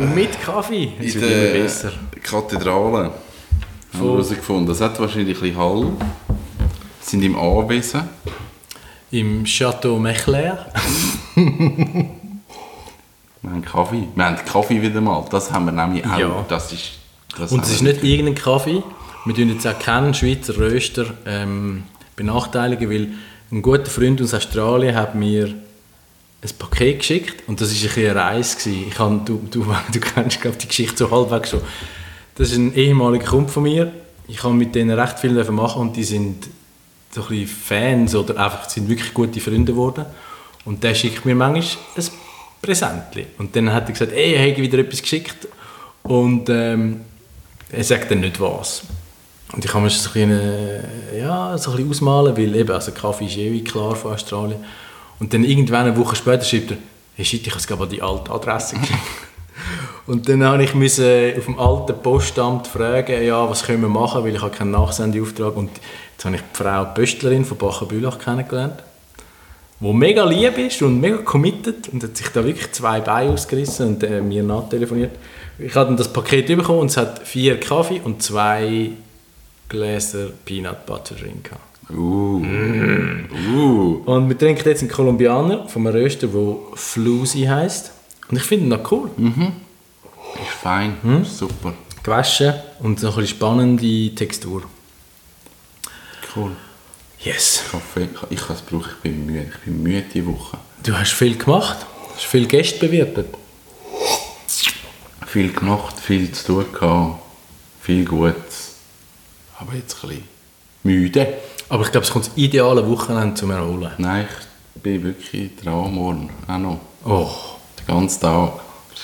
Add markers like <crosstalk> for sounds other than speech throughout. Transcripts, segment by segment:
Und mit Kaffee. Es in wird immer besser. Kathedrale haben wir herausgefunden. Das hat wahrscheinlich ein bisschen Hall. Wir sind im Anwesen. Im Chateau Mechler. <laughs> Wir haben Kaffee. Wir haben Kaffee wieder mal. Das haben wir nämlich auch. Ja. Das ist, das Und es ist nicht irgendein Kaffee. Wir tun jetzt auch keinen Schweizer Röster ähm, benachteiligen, weil ein guter Freund aus Australien hat mir ein Paket geschickt und das war ein eine Reise. Gewesen. Ich habe, du, du, <laughs> du kennst glaub, die Geschichte so halbwegs schon. Das ist ein ehemaliger Kumpel von mir. Ich habe mit denen recht viel machen und die sind so ein Fans oder einfach sind wirklich gute Freunde geworden. Und der schickt mir manchmal ein Präsentchen. Und dann hat er gesagt, ey, ich habe wieder etwas geschickt. Und ähm, er sagt dann nicht was. Und ich kann mir das so ein bisschen, äh, ja, so ein bisschen ausmalen, weil eben, also Kaffee ist eh wie klar von Australien. Und dann irgendwann eine Woche später schreibt er, hey shit, ich habe es glaube an die alte Adresse geschickt. <laughs> Und dann habe ich müssen auf dem alten Postamt fragen, ja, was können wir machen, weil ich habe keinen Nachsendeauftrag. Und jetzt habe ich die Frau Pöstlerin von Bachenbülach kennengelernt, die mega lieb ist und mega committed und hat sich da wirklich zwei Beine ausgerissen und äh, mir nachtelefoniert. Ich habe dann das Paket bekommen und es hat vier Kaffee und zwei Gläser Peanut Butter drin gehabt. Uh. Mm. Uh. Und wir trinken jetzt einen Kolumbianer von einem Röster, der Flusi heisst. Und ich finde ihn noch cool. Ist fein. Hm? Super. Gewaschen und noch ein bisschen spannende Textur. Cool. Yes. Kaffee. Ich kann es brauchen. Ich bin müde. Ich bin müde diese Woche. Du hast viel gemacht. Hast viel Gäste bewirtet. Viel gemacht, viel zu tun gehabt. Viel Gutes. Aber jetzt ein bisschen müde. Aber ich glaube, es kommt das ideale Wochenende zum Erholen. Nein, ich bin wirklich dran morgen. Auch noch. Oh. Den ganzen Tag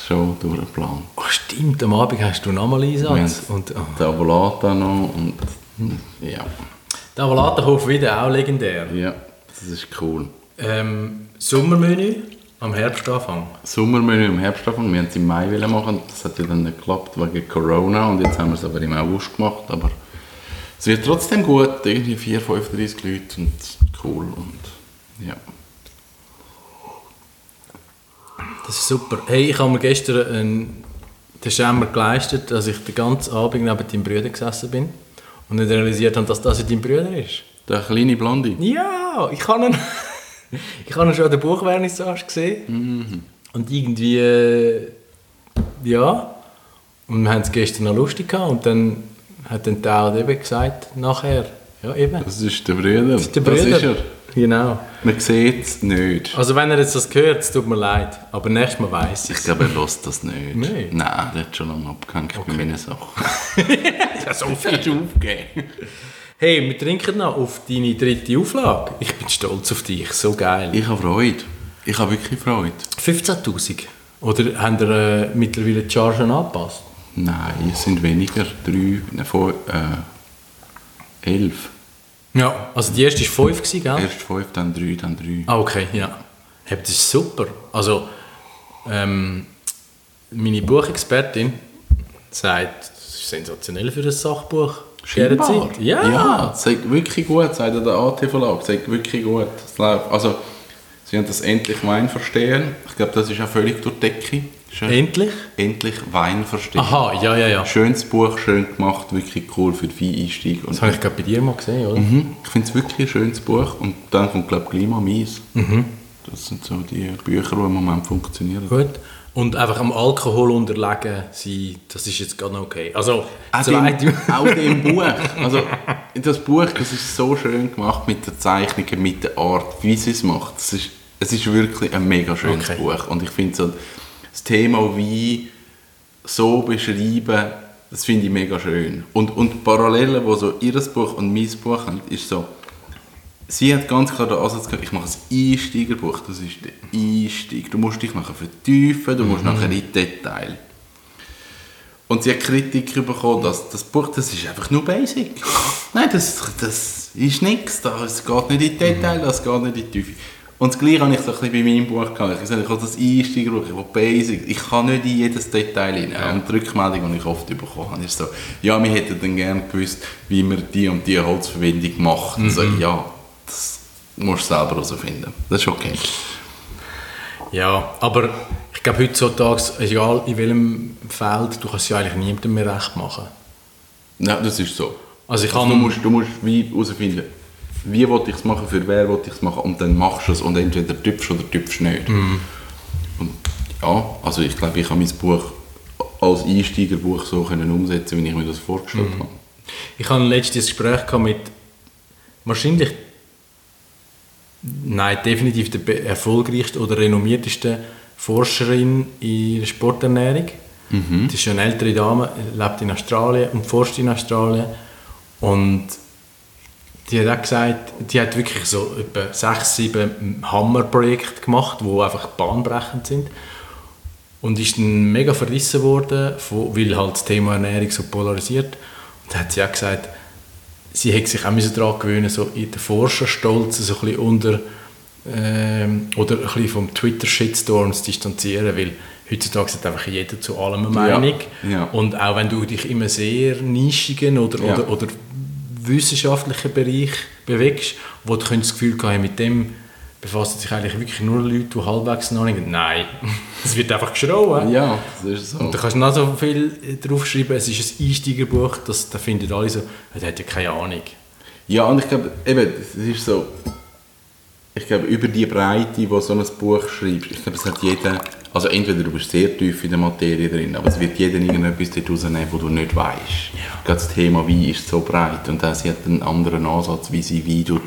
schon durchgeplant. oh, stimmt. Am Abend hast du nochmal Einsatz. Und, oh. den Avolata noch und ja, Der Avalatenhof wieder auch legendär. ja, das ist cool. Ähm, Sommermenü am Herbstanfang. Sommermenü im Herbstanfang, wir wollten es im Mai machen, das hat ja dann nicht geklappt wegen Corona und jetzt haben wir es aber im August gemacht, aber es wird trotzdem gut, irgendwie 4, 35 Leute und cool und ja. Das ist super. Hey, ich habe mir gestern einen, den Schämmer geleistet, dass ich den ganzen Abend neben deinem Bruder gesessen bin und nicht realisiert habe, dass das dein Bruder ist. Der kleine Blondie. Ja, ich habe ihn, <laughs> ich habe ihn schon an der Buchvernissage gesehen. Und irgendwie, äh, ja. Und wir haben es gestern noch lustig gehabt. Und dann hat dann Tao eben gesagt, nachher, ja eben. Das ist der Bruder. Das ist der Bruder. Das ist er. Genau. Man sieht es nicht. Also wenn er jetzt das hört, es tut mir leid. Aber nächstes Mal weiss ich Ich glaube, er lässt das nicht. Nein. Nein, der hat schon lange abgehängt bei meinen Sachen. Ja, <laughs> so hast du aufgegeben. Hey, wir trinken noch auf deine dritte Auflage. Ich bin stolz auf dich, so geil. Ich habe Freude. Ich habe wirklich Freude. 15'000? Oder haben ihr äh, mittlerweile die Chargen angepasst? Nein, es sind weniger. Drei, vor, äh, elf. Ja. Also die erste war 5, gell? Erst fünf, dann drei, dann drei. Ah, okay, ja. Hey, das ist super. Also, ähm, meine Buchexpertin sagt, das ist sensationell für ein Sachbuch. Scheinbar. Ja. Ja, es ist wirklich gut, sagt der AT-Verlag. Es ist wirklich gut. Also, sie haben das «Endlich Wein verstehen». Ich glaube, das ist auch völlig durch die Decke. Ja Endlich? «Endlich Wein verstehen». Aha, ja, ja, ja. Schönes Buch, schön gemacht, wirklich cool für den Einstieg. Und Das habe ich gerade bei dir mal gesehen, oder? Mhm. Ich finde es wirklich ein schönes Buch. Und dann kommt, glaube ich, «Klima mies». Das sind so die Bücher, die im Moment funktionieren. Gut. Und einfach am Alkohol unterlegen sein, das ist jetzt gerade noch okay. Also, Auch dem, auch dem <laughs> Buch. Also, das Buch, das ist so schön gemacht mit den Zeichnungen, mit der Art, wie sie es macht. Es ist, es ist wirklich ein mega schönes Okay. Buch. Und ich finde so, das Thema wie so beschreiben, das finde ich mega schön. Und, und die Parallele, die so ihr Buch und mein Buch haben, ist so, sie hat ganz klar den Ansatz gehabt, ich mache ein Einsteigerbuch, das ist der Einstieg. Du musst dich nachher vertiefen, du musst nachher in Detail. Und sie hat Kritik bekommen, dass das Buch, das ist einfach nur basic. <laughs> Nein, das, das ist nichts, das geht nicht in die Details, das geht nicht in die Tiefe. Und das Gleiche habe ich so ein bisschen bei meinem Buch gehabt. Ich gesagt, ich habe das Einsteigerbuch, ich basic, ich kann nicht in jedes Detail rein. Ja. Und die Rückmeldung, die ich oft bekommen habe, ist so, ja, wir hätten dann gerne gewusst, wie man die und die Holzverbindung macht. Also, ja, das musst du selber herausfinden. Das ist okay. Ja, aber ich glaube heutzutage, egal in welchem Feld, du kannst ja eigentlich niemandem mehr recht machen. Ja, das ist so. Also ich Also kann... du, musst, du musst wie herausfinden, wie will ich es machen, für wer will ich es machen und dann machst du es und entweder tüpfst oder tüpfst nicht. Mhm. Und ja, also ich glaube, ich habe mein Buch als Einsteigerbuch so können umsetzen, wie ich mir das vorgestellt Mhm. habe. Ich hatte letztes Gespräch mit wahrscheinlich, nein, definitiv der erfolgreichsten oder renommiertesten Forscherin in der Sporternährung. Das ist eine ältere Dame, lebt in Australien und forscht in Australien. Und die hat auch gesagt, die hat wirklich so etwa sechs, sieben Hammerprojekte gemacht, die einfach bahnbrechend sind. Und ist dann mega verrissen worden, weil halt das Thema Ernährung so polarisiert. Und da hat sie auch gesagt, sie hätte sich auch daran gewöhnen so in den Forscherstolz so ein bisschen unter ähm, oder ein bisschen vom Twitter-Shitstorm zu distanzieren, weil heutzutage hat einfach jeder zu allem eine Ja, Meinung. ja. Und auch wenn du dich immer sehr nischigen oder, Ja. oder, oder wissenschaftlichen Bereich bewegst, wo du das Gefühl haben, mit dem befassen sich eigentlich wirklich nur Leute, die halbwegs noch nicht... Nein, <laughs> es wird einfach geschrauen. Ja, das ist so. Und da kannst du noch so viel draufschreiben, es ist ein Einsteigerbuch, das, da finden alle so, «Ja, der hat ja keine Ahnung. Ja, und ich glaube, eben, es ist so, ich glaube, über die Breite, die so ein Buch schreibst, ich glaube, es hat jeder, also entweder du bist sehr tief in der Materie drin, aber es wird jeder irgendetwas dort rausnehmen, wo du nicht weißt. Gerade das Thema Wein ist so breit und sie hat einen anderen Ansatz, wie sie Wein tut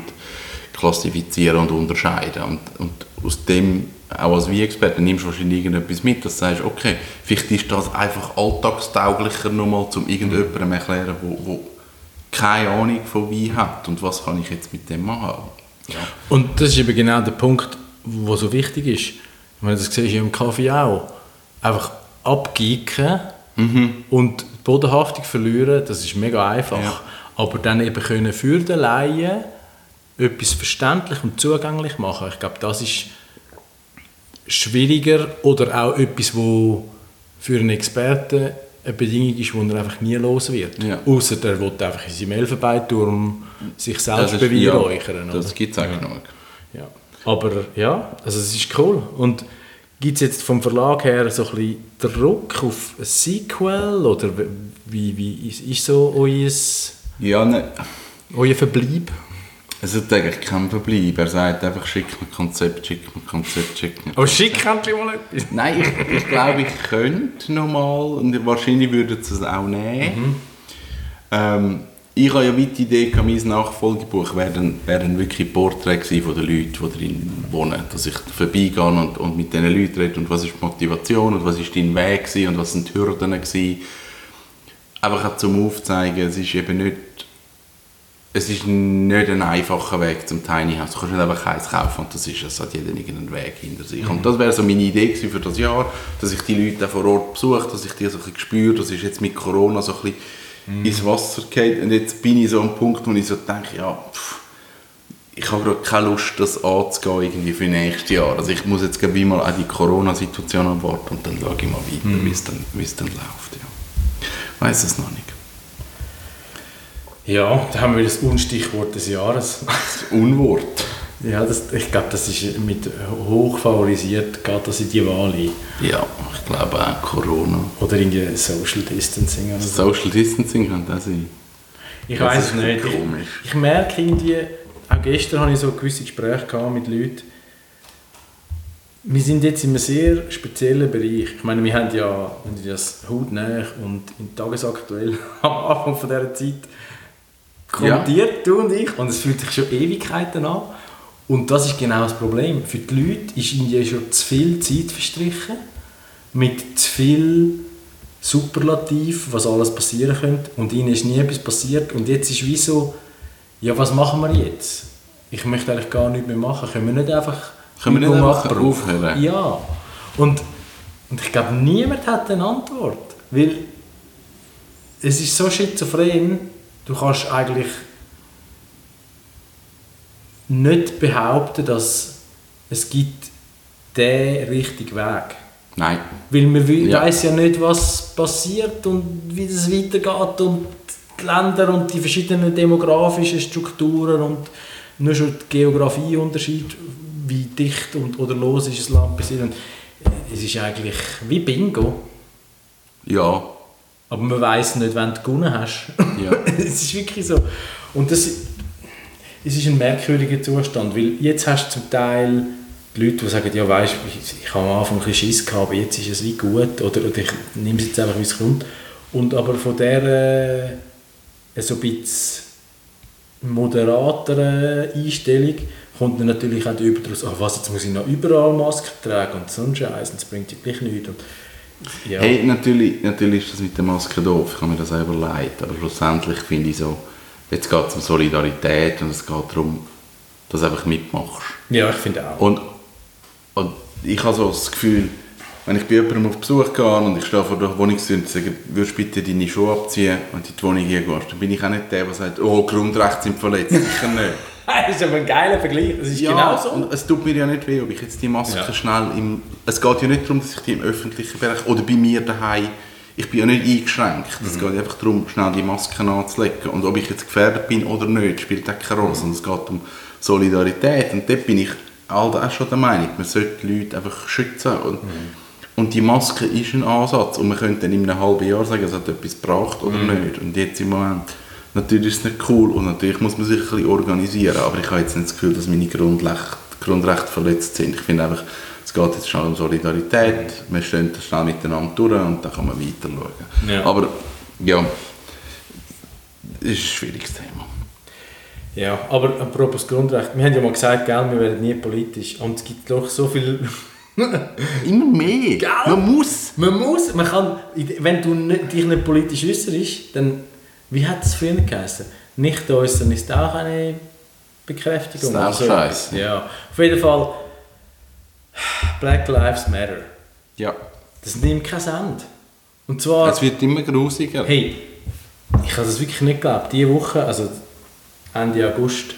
klassifizieren und unterscheiden. Und, und aus dem, auch als Wein-Experte, nimmst du wahrscheinlich irgendetwas mit, dass du sagst, okay, vielleicht ist das einfach alltagstauglicher nochmal, um irgendjemandem erklären, wo, wo keine Ahnung von Wein hat und was kann ich jetzt mit dem machen. Ja. Und das ist eben genau der Punkt, der so wichtig ist. Ich meine, das du ja im Kaffee auch. Einfach abgeeken und die Bodenhaftung verlieren, das ist mega einfach. Ja. Aber dann eben können für den Laien etwas verständlich und zugänglich machen, ich glaube, das ist schwieriger oder auch etwas, wo für einen Experten eine Bedingung ist, die er einfach nie los wird. Ja. Außer der will einfach in seinem Elfenbeinturm sich selbst beweihräuchern. Ja, das gibt es auch genug. Aber ja, also es ist cool. Und gibt es jetzt vom Verlag her so ein bisschen Druck auf ein Sequel? Oder wie, wie ist, ist so euer, Ja, ne, euer Verbleib? es hat eigentlich keinen Verbleib. Er sagt einfach, schick mir Konzept, schick mir Konzept, schick mir Aber schick endlich mal etwas. Nein, ich, ich glaube, ich könnte nochmal und wahrscheinlich würden sie es auch nehmen. Ähm, ich habe ja weit die Idee, gehabt, mein Nachfolgebuch wäre dann, wäre dann wirklich Porträts von den Leuten, die darin wohnen. Dass ich vorbeigehe und, und mit diesen Leuten rede und was ist die Motivation und was ist dein Weg gewesen und was sind die Hürden gewesen. Einfach auch zum Aufzeigen, es ist eben nicht es ist nicht ein einfacher Weg zum Tiny House. Du kannst nicht einfach eins kaufen und das ist es. hat jeder irgendeinen Weg hinter sich. Und das wäre so meine Idee für das Jahr, dass ich die Leute vor Ort besuche, dass ich die so ein bisschen spüre, das ist jetzt mit Corona so ein bisschen ins Wasser geht und jetzt bin ich so am Punkt, wo ich so denke, ja, pff, ich habe gerade keine Lust, das anzugehen irgendwie für nächstes Jahr. Also ich muss jetzt wie mal auch die Corona-Situation abwarten und dann schaue ich mal weiter, wie es dann, wie es dann läuft. Ja. Ich weiß es noch nicht. Ja, da haben wir das Unstichwort des Jahres. Das Unwort. Ja, das, ich glaube, das ist mit hoch favorisiert, geht das in die Wahl ein. Ja, ich glaube auch Corona. Oder irgendwie Social Distancing oder so. Social Distancing kann das sein. Ich weiß ist es nicht. komisch. Ich, ich merke irgendwie, auch gestern hatte ich so gewisse Gespräche mit Leuten. Wir sind jetzt in einem sehr speziellen Bereich. Ich meine, wir haben ja, wenn du das hautnah und in tagesaktuell <laughs> am Anfang von dieser Zeit kommentiert, du und ich, und es fühlt sich schon Ewigkeiten an. Und das ist genau das Problem. Für die Leute ist irgendwie schon zu viel Zeit verstrichen, mit zu viel Superlativ, was alles passieren könnte. Und ihnen ist nie etwas passiert. Und jetzt ist wie so, ja, was machen wir jetzt? Ich möchte eigentlich gar nichts mehr machen. Können wir nicht einfach Können wir nicht einfach aufhören? Ja. Und, und ich glaube, niemand hat eine Antwort. Weil es ist so schizophren, du kannst eigentlich nicht behaupten, dass es gibt den richtigen Weg. Nein. Weil man ja. Ja. weiß ja nicht, was passiert und wie das weitergeht und die Länder und die verschiedenen demografischen Strukturen und nur schon der Geografieunterschied, wie dicht und, oder los ist ein Land Und es ist eigentlich wie Bingo, Ja. aber man weiß nicht, wenn du gewonnen hast. Ja. <laughs> es ist wirklich so. Und das, es ist ein merkwürdiger Zustand, weil jetzt hast du zum Teil die Leute, die sagen, ja weißt, ich, ich habe am Anfang ein Schiss gehabt, aber jetzt ist es wie gut oder, oder ich nehme es jetzt einfach, wie es kommt. Und aber von der äh, so ein bisschen moderateren Einstellung kommt dann natürlich auch über daraus, ach was, jetzt muss ich noch überall Masken tragen und so ein das bringt ja gleich nichts. Und, ja. Hey, natürlich, natürlich ist das mit der Maske doof, ich habe mir das selber leid, aber schlussendlich finde ich so, jetzt geht es um Solidarität und es geht darum, dass du einfach mitmachst. ja, ich finde auch. Und, und ich habe so das Gefühl, wenn ich bei jemandem auf Besuch gehe und ich stehe vor der Wohnungstür und sage, würdest du bitte deine Schuhe abziehen und in die Wohnung hier gehst, dann bin ich auch nicht der, der sagt, oh, Grundrechte sind verletzt. Sicher nicht. <laughs> das ist aber ein geiler Vergleich, das ist Ja, genau so. und es tut mir ja nicht weh, ob ich jetzt die Maske Ja. schnell im... Es geht ja nicht darum, dass ich die im öffentlichen Bereich oder bei mir daheim ich bin ja nicht eingeschränkt. Es Mhm. geht einfach darum, schnell die Masken anzulegen. Und ob ich jetzt gefährdet bin oder nicht, spielt auch keine Rolle. sondern Es geht um Solidarität. Und dort bin ich halt auch schon der Meinung, man sollte die Leute einfach schützen. Und, Mhm. und die Maske ist ein Ansatz. Und man könnte dann in einem halben Jahr sagen, es hat etwas gebracht oder Mhm. nicht. Und jetzt im Moment, natürlich ist es nicht cool und natürlich muss man sich ein bisschen organisieren. Aber ich habe jetzt nicht das Gefühl, dass meine Grundrechte, Grundrechte verletzt sind. Ich finde einfach, es geht jetzt schnell um Solidarität. Wir stehen da schnell miteinander durch und dann kann man weiter schauen. Ja. Aber ja, es ist ein schwieriges Thema. Ja, aber apropos Grundrecht, wir haben ja mal gesagt, gell, wir werden nie politisch und es gibt doch so viel... <laughs> Immer mehr. Gell? Man muss. man muss, man kann, wenn du nicht, dich nicht politisch äußerst, dann, wie hat es früher geheißen? Nicht äußern ist auch eine Bekräftigung. Ist auch Also. Ja, auf jeden Fall, Black Lives Matter, Ja. das nimmt kein Ende. Und zwar... Es wird immer grusiger. Hey, ich habe das wirklich nicht geglaubt. Diese Woche, also Ende August,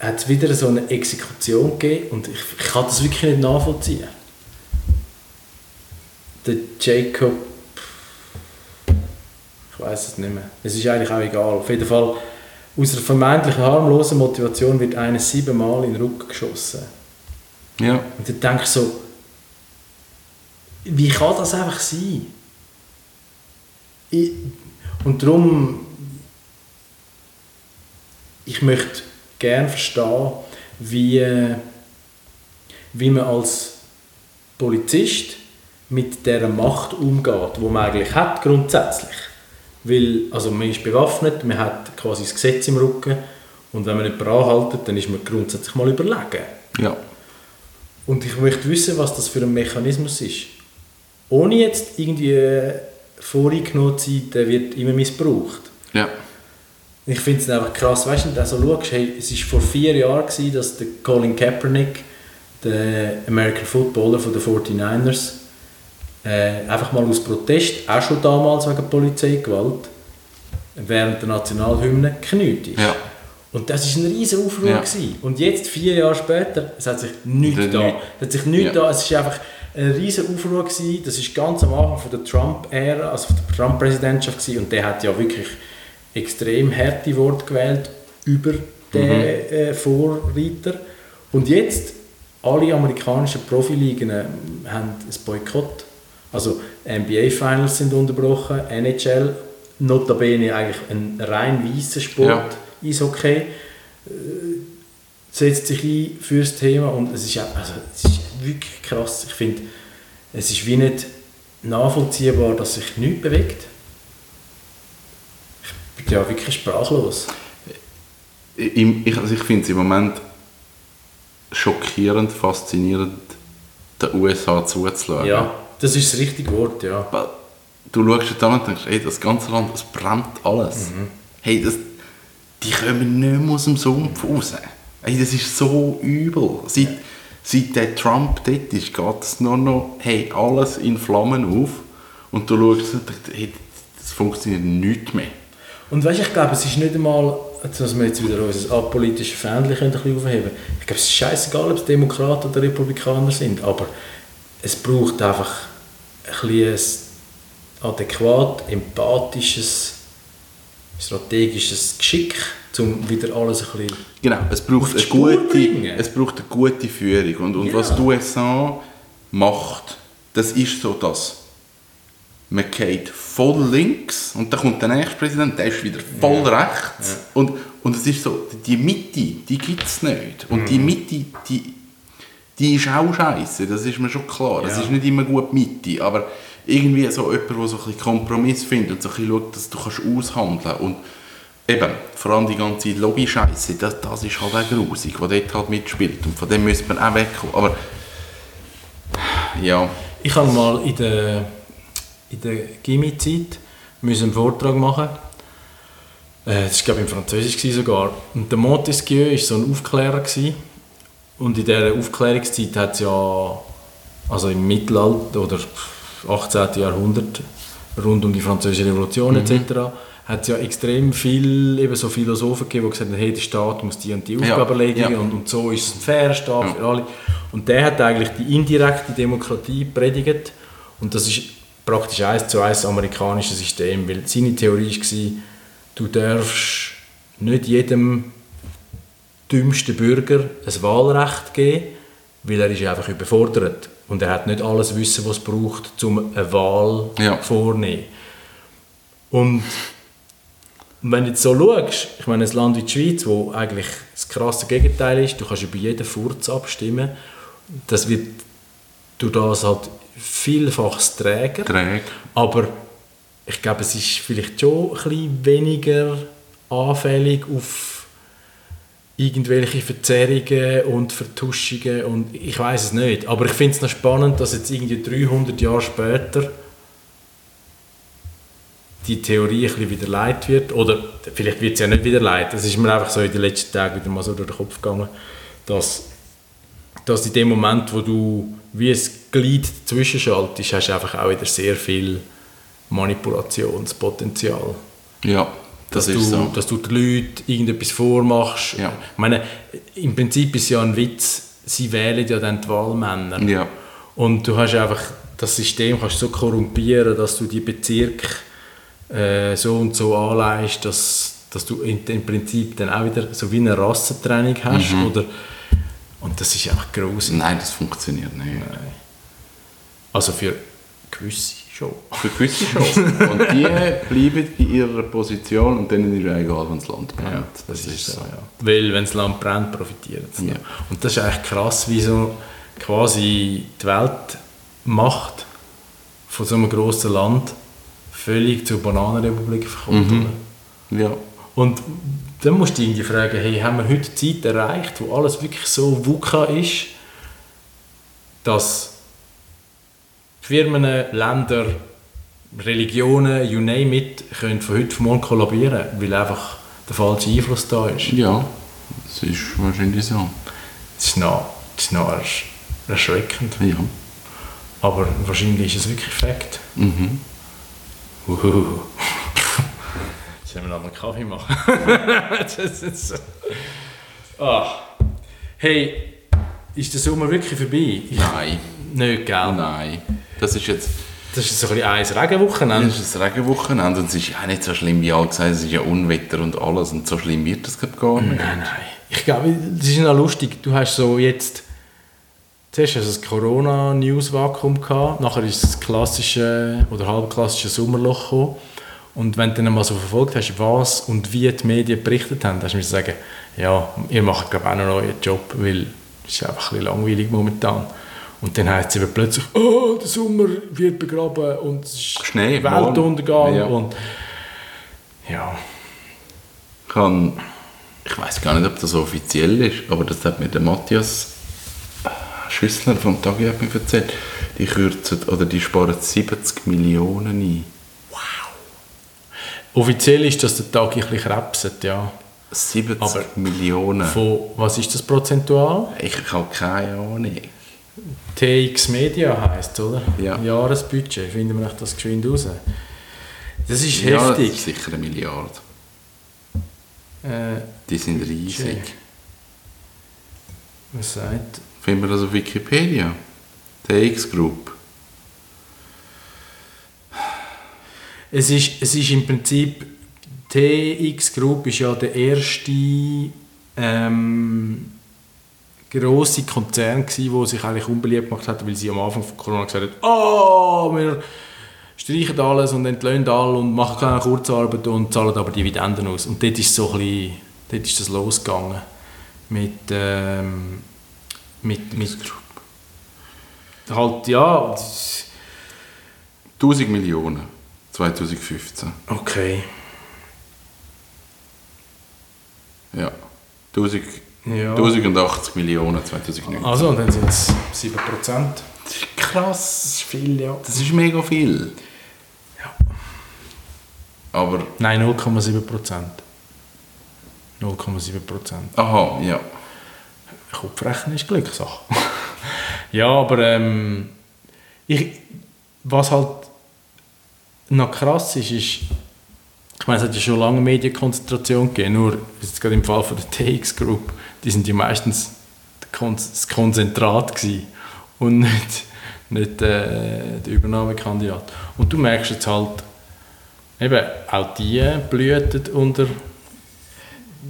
hat es wieder so eine Exekution gegeben und ich, ich kann das wirklich nicht nachvollziehen. Der Jacob, ich weiß es nicht mehr. Es ist eigentlich auch egal. Auf jeden Fall, aus einer vermeintlich harmlosen Motivation wird einer siebenmal in den Rücken geschossen. Ja. Und dann denke ich so, wie kann das einfach sein? Ich, und darum, ich möchte gerne verstehen, wie, wie man als Polizist mit dieser Macht umgeht, die man eigentlich hat, grundsätzlich. Weil, also man ist bewaffnet, man hat quasi das Gesetz im Rücken und wenn man nicht anhaltet, dann ist man grundsätzlich mal überlegen. Ja. Und ich möchte wissen, was das für ein Mechanismus ist. Ohne jetzt irgendwie äh, voreingenommen zu sein, der wird immer missbraucht. Ja. Ich finde es einfach krass, weißt du, wenn du so schaust, hey, es war vor vier Jahren, gewesen, dass der Colin Kaepernick, der American Footballer von den 49ers, äh, einfach mal aus Protest, auch schon damals wegen Polizeigewalt, während der Nationalhymne gekniet ist. Ja. Und das war ein riesen Aufruhr. Ja. Gewesen. Und jetzt, vier Jahre später, es hat sich nichts Der da. nicht- Es hat sich nichts Ja. da. Es ist einfach ein riesen Aufruhr. Gewesen. Das ist ganz am Anfang von der Trump-Ära, also von der Trump-Präsidentschaft. Und der hat ja wirklich extrem harte Worte gewählt über den äh, Vorreiter. Und jetzt, alle amerikanischen Profiligen äh, haben ein Boykott. Also NBA-Finals sind unterbrochen, NHL, notabene eigentlich ein rein weißer Sport, Ja. Eishockey, äh, setzt sich ein für das Thema und es ist, also, es ist wirklich krass. Ich finde, es ist wie nicht nachvollziehbar, dass sich nichts bewegt. Ich bin ja wirklich sprachlos. Ich, ich, also ich finde es im Moment schockierend, faszinierend, den USA zuzuschauen. Ja, das ist das richtige Wort, ja. Du schaust dir an und denkst, hey, das ganze Land, das brennt alles. Mhm. Hey, das, die kommen nicht mehr aus dem Sumpf raus. Hey, das ist so übel. Seit, seit der Trump dort ist, geht es nur noch, hey, alles in Flammen auf. Und du schaust hey, das funktioniert nichts mehr. Und weißt, ich glaube, es ist nicht einmal, dass wir jetzt wieder unser apolitisches Fähnchen ein bisschen aufheben Ich glaube, es ist scheißegal, ob es Demokraten oder Republikaner sind, aber es braucht einfach ein, ein adäquat, empathisches, strategisches Geschick, um wieder alles ein bisschen Genau, es braucht, eine gute, bringen. es braucht eine gute Führung. Und, und Ja. was die USA macht, das ist so das. Man geht voll links und dann kommt der nächste Präsident, der ist wieder voll rechts. Und, und es ist so, die Mitte, die gibt es nicht. Und Mhm. die Mitte, die, die ist auch scheiße, das ist mir schon klar. Es Ja. ist nicht immer gut Mitte, aber irgendwie so jemand, der so ein bisschen Kompromiss findet so ein bisschen schaut, dass du kannst aushandeln und eben, vor allem die ganze Lobby-Scheiße, das, das ist halt auch grusig, die dort halt mitspielt und von dem müsste man auch wegkommen. Aber ja, Ich habe mal in der, in der Gimmi-Zeit einen Vortrag machen. Äh, Das war glaube ich im Französisch sogar. Und der Montesquieu war so ein Aufklärer. Gewesen. Und in dieser Aufklärungszeit hat es ja, also im Mittelalter oder 18. Jahrhundert, rund um die Französische Revolution etc., hat es ja extrem viel eben so Philosophen gegeben, die gesagt haben, hey, der Staat muss die und die Ja, Aufgabe erledigen ja. und, und so ist es ein fairer Staat für alle. Und der hat eigentlich die indirekte Demokratie predigt und das ist praktisch eins zu eins das amerikanische System, weil seine Theorie war, du darfst nicht jedem dümmsten Bürger ein Wahlrecht geben, weil er ist einfach überfordert und er hat nicht alles Wissen, was es braucht, um eine Wahl Ja. vorzunehmen. Und wenn du jetzt so schaust, ich meine, ein Land wie die Schweiz, wo eigentlich das krasse Gegenteil ist, du kannst über jeden Furz abstimmen, das wird durch das halt vielfach träger. träge. Aber ich glaube, es ist vielleicht schon ein bisschen weniger anfällig auf irgendwelche Verzerrungen und Vertuschungen und ich weiß es nicht. Aber ich finde es noch spannend, dass jetzt irgendwie 300 Jahre später die Theorie ein bisschen wieder leid wird. Oder vielleicht wird es ja nicht wieder leid. Das ist mir einfach so in den letzten Tagen wieder mal so durch den Kopf gegangen, dass, dass in dem Moment, wo du wie ein Glied dazwischen schaltest, hast du einfach auch wieder sehr viel Manipulationspotenzial. Ja, Dass, ist du, so. dass du den Leuten irgendetwas vormachst. Ja. Ich meine, im Prinzip ist es ja ein Witz, sie wählen ja dann die Wahlmänner. Ja. Und du hast einfach, das System kannst so korrumpieren, dass du die Bezirke äh, so und so anleihst, dass, dass du in, im Prinzip dann auch wieder so wie eine Rassentrennung hast. Mhm. Oder, und das ist einfach gruselig. Nein, das funktioniert nicht. Also für gewisse schon. Für gewisse schon. Und die bleiben bei ihrer Position und denen ist ja egal, wenn das Land brennt. Ja, das, ist so. Ja. Weil wenn das Land brennt, profitieren sie. Ja. Und das ist eigentlich krass, wie so quasi die Weltmacht von so einem grossen Land völlig zur Bananenrepublik verkommt. Mhm. Ja. Und dann musst du dich irgendwie fragen, hey, haben wir heute die Zeit erreicht, wo alles wirklich so VUCA ist, dass Firmen, Länder, Religionen, you name it, können von heute auf morgen kollabieren, weil einfach der falsche Einfluss da ist. Ja, das ist wahrscheinlich so. Das ist noch, das ist noch ersch erschreckend. Ja. Aber wahrscheinlich ist es wirklich Fakt. Mhm. Uhuhu. <laughs> Sollen wir noch einen Kaffee machen? <laughs> das ist so. ah. Hey, ist der Sommer wirklich vorbei? Nein. nicht, gell? Nein. Das ist jetzt Das ist so ein eines Regenwochenende. das ist ein Regenwochenende und es ist ja nicht so schlimm, wie alle gesagt es ist ja Unwetter und alles und so schlimm wird das gar nicht. Nein, nein. Ich glaube, das ist noch lustig. Du hast so jetzt... Zuerst hast du das Corona-News-Vakuum gehabt, nachher ist das klassische oder halbklassische Sommerloch gekommen. Und wenn du dann mal so verfolgt hast, was und wie die Medien berichtet haben, hast du mir sagen, ja, ihr macht glaube ich auch noch einen neuen Job, weil es ist einfach ein bisschen langweilig momentan. Und dann heißt es eben plötzlich, oh, der Sommer wird begraben und es ist Schnee, Weltuntergang. Ja. Und ja, Ich, ich weiß gar nicht, ob das offiziell ist, aber das hat mir der Matthias Schüssler vom Tagi hat mir erzählt. Die kürzen oder die sparen 70 Millionen ein. offiziell ist, dass der Tag ein bisschen krebset, ja. 70 Aber Millionen. Von, was ist das prozentual? Ich habe keine Ahnung. TX Media heisst oder? Ja. Jahresbudget, finden wir das geschwind raus. Das ist Ja, das heftig. ist sicher eine Milliarde. äh, Die sind riesig. was sagt? Finden wir das auf Wikipedia? TX Group. Es ist, es ist im Prinzip, TX Group ist ja der erste ähm, grosse Konzern der sich eigentlich unbeliebt gemacht hat, weil sie am Anfang von Corona gesagt hat, oh, wir streichen alles und entlöhnen alle und machen keine Kurzarbeit und zahlen aber Dividenden aus. Und dort ist so ein bisschen, dort ist das losgegangen mit, ähm, mit, mit halt, ja, das- 1000 Millionen 2015. okay. Ja. 1000, Ja. 1080 Millionen 2019. Also, und dann sind es 7%. Das ist krass. Das ist viel, ja. Das ist mega viel. Aber, Nein, 0,7%. 0,7%. aha, ja. Kopfrechnen ist Glückssache. <laughs> ja, aber ähm, ich, was halt noch krass ist, ist, ich meine, es hat ja schon lange Medienkonzentration gegeben, nur jetzt gerade im Fall von der TX Group, die sind ja meistens das Konzentrat gewesen und <laughs> nicht, nicht äh, der Übernahmekandidat. Und du merkst jetzt halt, eben, auch die blühten unter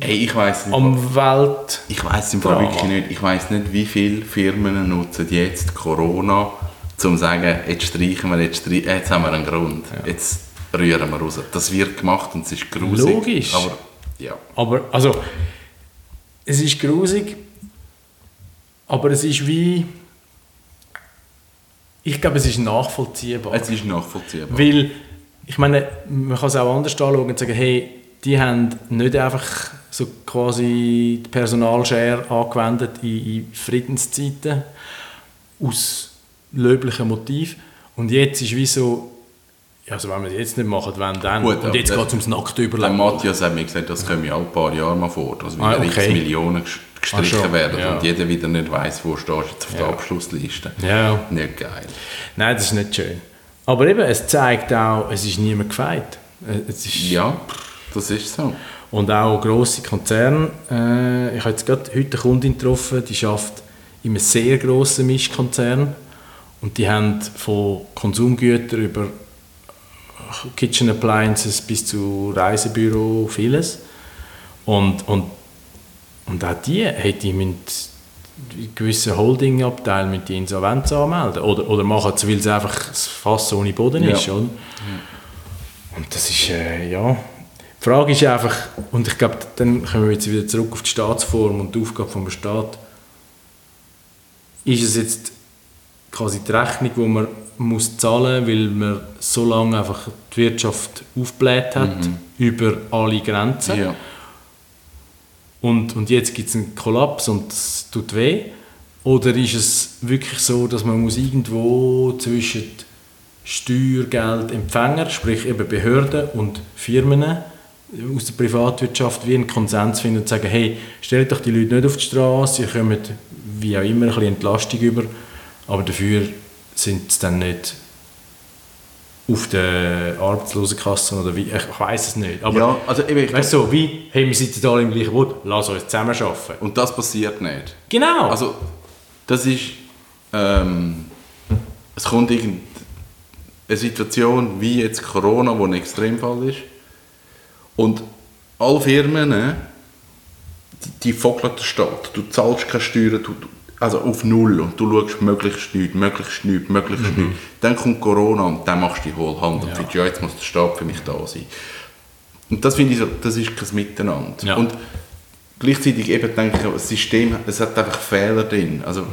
Ey, ich weiß nicht. am Welt... Ich weiß im Fall wirklich nicht. Ich weiß nicht, wie viele Firmen nutzen jetzt Corona, um zu sagen, jetzt streichen wir, jetzt, streichen, jetzt haben wir einen Grund. Jetzt rühren wir raus. Das wird gemacht und es ist gruselig. Logisch. Aber ja. Aber, also, es ist grusig, aber es ist wie, ich glaube, es ist nachvollziehbar. Es ist nachvollziehbar. Weil, ich meine, man kann es auch anders anschauen und sagen, hey, die haben nicht einfach so quasi die Personalshare angewendet in, in Friedenszeiten aus löblichen Motiv und jetzt ist wie so, ja, also wenn wir es jetzt nicht machen, wenn dann. Gut, und jetzt der- geht es ums nackte Der Überleben. Matthias hat mir gesagt, das kommen ja alle paar Jahre mal vor. Also wieder Ah, okay. x Millionen ges- gestrichen Ah, werden ja. und jeder wieder nicht weiß, wo stehst du jetzt auf der Ja. Abschlussliste. Ja. Nicht geil. Nein, das ist nicht schön. Aber eben, es zeigt auch, es ist niemand gefeit. Äh, Es ist Ja, das ist so. Und auch grosse Konzerne. Äh, ich habe jetzt gerade heute eine Kundin getroffen, die arbeitet in einem sehr grossen Mischkonzern. Und die haben von Konsumgütern über Kitchen Appliances bis zu Reisebüro vieles. Und, und, und auch die, hey, die müssen in gewissen Holding-Abteilen mit die Insolvenz anmelden. Oder, oder machen es, weil es einfach das Fass ohne Boden Ja. ist. Oder? Und das ist, äh, ja... Die Frage ist einfach, und ich glaube, dann kommen wir jetzt wieder zurück auf die Staatsform und die Aufgabe vom Staat. Ist es jetzt quasi die Rechnung, die man muss zahlen, weil man so lange einfach die Wirtschaft aufgebläht hat über alle Grenzen Ja. und, und jetzt gibt es einen Kollaps und es tut weh? Oder ist es wirklich so, dass man muss irgendwo zwischen Steuergeldempfänger, sprich eben Behörden und Firmen aus der Privatwirtschaft wie einen Konsens finden und sagen, hey, stellt doch die Leute nicht auf die Straße, ihr kommt wie auch immer ein bisschen Entlastung über, aber dafür sind sie dann nicht auf der Arbeitslosenkasse oder wie, ich weiß es nicht. Aber ja, also eben, ich Weißt so, wie, hey, wir sitzen alle im gleichen Boot, lass uns zusammen arbeiten. Und das passiert nicht. Genau. Also, das ist. Ähm, es kommt irgendeine Situation wie jetzt Corona, wo ein Extremfall ist. Und alle Firmen, ne, die, die fogeln den Staat. Du zahlst keine Steuern, du- also auf Null. Und du schaust möglichst nichts, möglichst nichts, möglichst nichts. Dann kommt Corona und dann machst du die Hohlhand und Ja. findest, ja, jetzt muss der Staat für mich da sein. Und das finde ich so, das ist kein Miteinander. Ja. Und gleichzeitig eben denke ich, das System, es hat einfach Fehler drin. Also,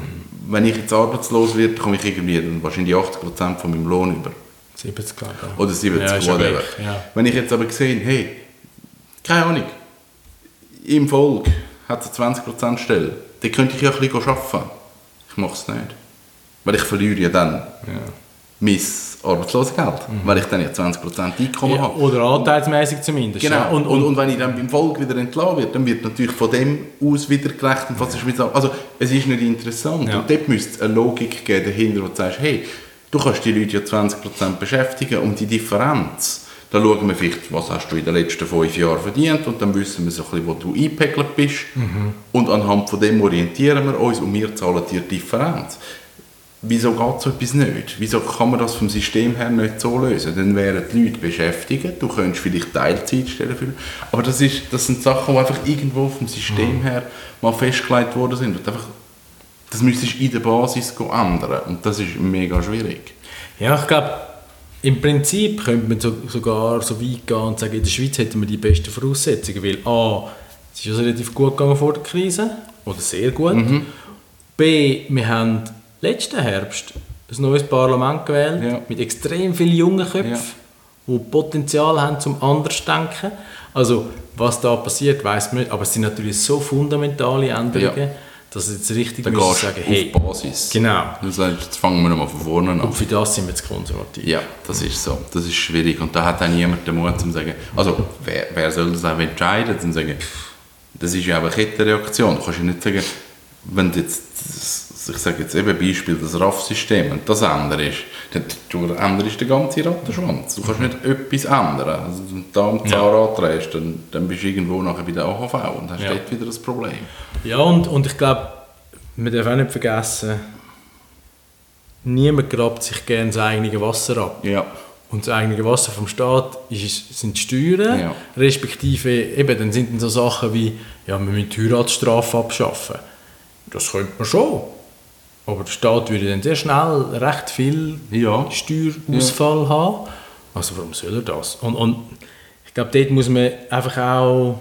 wenn ich jetzt arbeitslos werde, komme ich irgendwie dann wahrscheinlich 80% von meinem Lohn über. 70 glaube ich. Oder 70, Ja, whatever. ja. Wenn ich jetzt aber sehe, hey, keine Ahnung, im Volk hat es eine 20% Stelle, dann könnte ich ja ein bisschen arbeiten. Ich mache es nicht. Weil ich verliere ja dann Ja. mein Arbeitslosengeld, weil ich dann ja 20% Einkommen Mhm. Ja, habe. oder anteilsmäßig zumindest. Genau. ja. Und, und, und wenn ich dann beim Volk wieder entlassen wird, dann wird natürlich von dem aus wieder gerechnet, was ist mit so- Also es ist nicht interessant. Und dort müsste es eine Logik geben dahinter, wo du sagst, hey, du kannst die Leute ja 20% beschäftigen und die Differenz, Dann schauen wir vielleicht, was hast du in den letzten fünf Jahren verdient und dann wissen wir so ein bisschen, wo du eingepegelt bist. Und anhand von dem orientieren wir uns und wir zahlen dir die Differenz. Wieso geht so etwas nicht? Wieso kann man das vom System her nicht so lösen? Dann wären die Leute beschäftigt, du könntest vielleicht Teilzeitstellen füllen, aber das, ist, das sind Sachen, die einfach irgendwo vom System her mal festgelegt worden sind. Und einfach, das müsstest du in der Basis ändern und das ist mega schwierig. Ja, ich glaube, im Prinzip könnte man so, sogar so weit gehen und sagen, in der Schweiz hätten wir die besten Voraussetzungen, weil A, es ist ja relativ gut gegangen vor der Krise, oder sehr gut. B, wir haben letzten Herbst ein neues Parlament gewählt, Ja. mit extrem vielen jungen Köpfen, Ja. die Potenzial haben zum anders zu denken. Also, was da passiert, weiß man nicht, aber es sind natürlich so fundamentale Änderungen, Ja. Dass es jetzt richtig Dann müssen sagen, hey, auf Basis. genau, Du sagst, jetzt fangen wir nochmal von vorne an. und für das sind wir zu konservativ. Ja, das ist so. Das ist schwierig. Und da hat auch niemand den Mut, zu sagen, also wer, wer soll das auch entscheiden, zu sagen, das ist ja auch eine Kettenreaktion. Du kannst ja nicht sagen, wenn du jetzt, das- ich sage jetzt eben Beispiel, das RAF-System, und das änderst, dann du änderst den ganzen Rattenschwanz. Du kannst nicht etwas ändern. Also, wenn du da am Zahnrad drehst, dann, dann bist du irgendwo nachher bei der AHV und hast Ja. dort wieder das Problem. Ja, und, und ich glaube, man darf auch nicht vergessen, niemand grabt sich gerne das eigene Wasser ab. Ja. Und das eigene Wasser vom Staat ist, sind die Steuern, Ja. respektive eben, dann sind dann so Sachen wie, ja, wir müssen die Heiratsstrafe abschaffen. Das könnte man schon. Aber der Staat würde dann sehr schnell recht viel Ja. Steuerausfall haben. Also warum soll er das? Und, und ich glaube, dort muss man einfach auch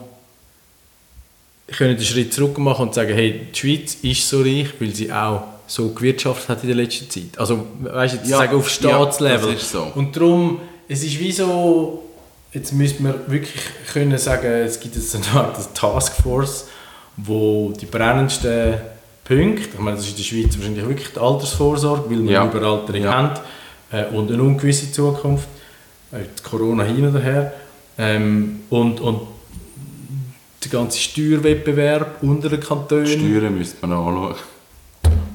können einen Schritt zurück machen und sagen, hey, die Schweiz ist so reich, weil sie auch so gewirtschaftet hat in der letzten Zeit. Also, weißt du, jetzt Ja, sagen auf Staatslevel. ja, so. Und darum, es ist wie so, jetzt müsste man wirklich können sagen, es gibt jetzt eine Art Taskforce, wo die brennendsten Punkte, ich meine, das ist in der Schweiz wahrscheinlich wirklich die Altersvorsorge, weil wir Ja. eine Überalterung Ja. haben äh, und eine ungewisse Zukunft, äh, Corona hin oder her. Ähm, und, und der ganze Steuerwettbewerb unter den Kantonen Steuern müsste man anschauen.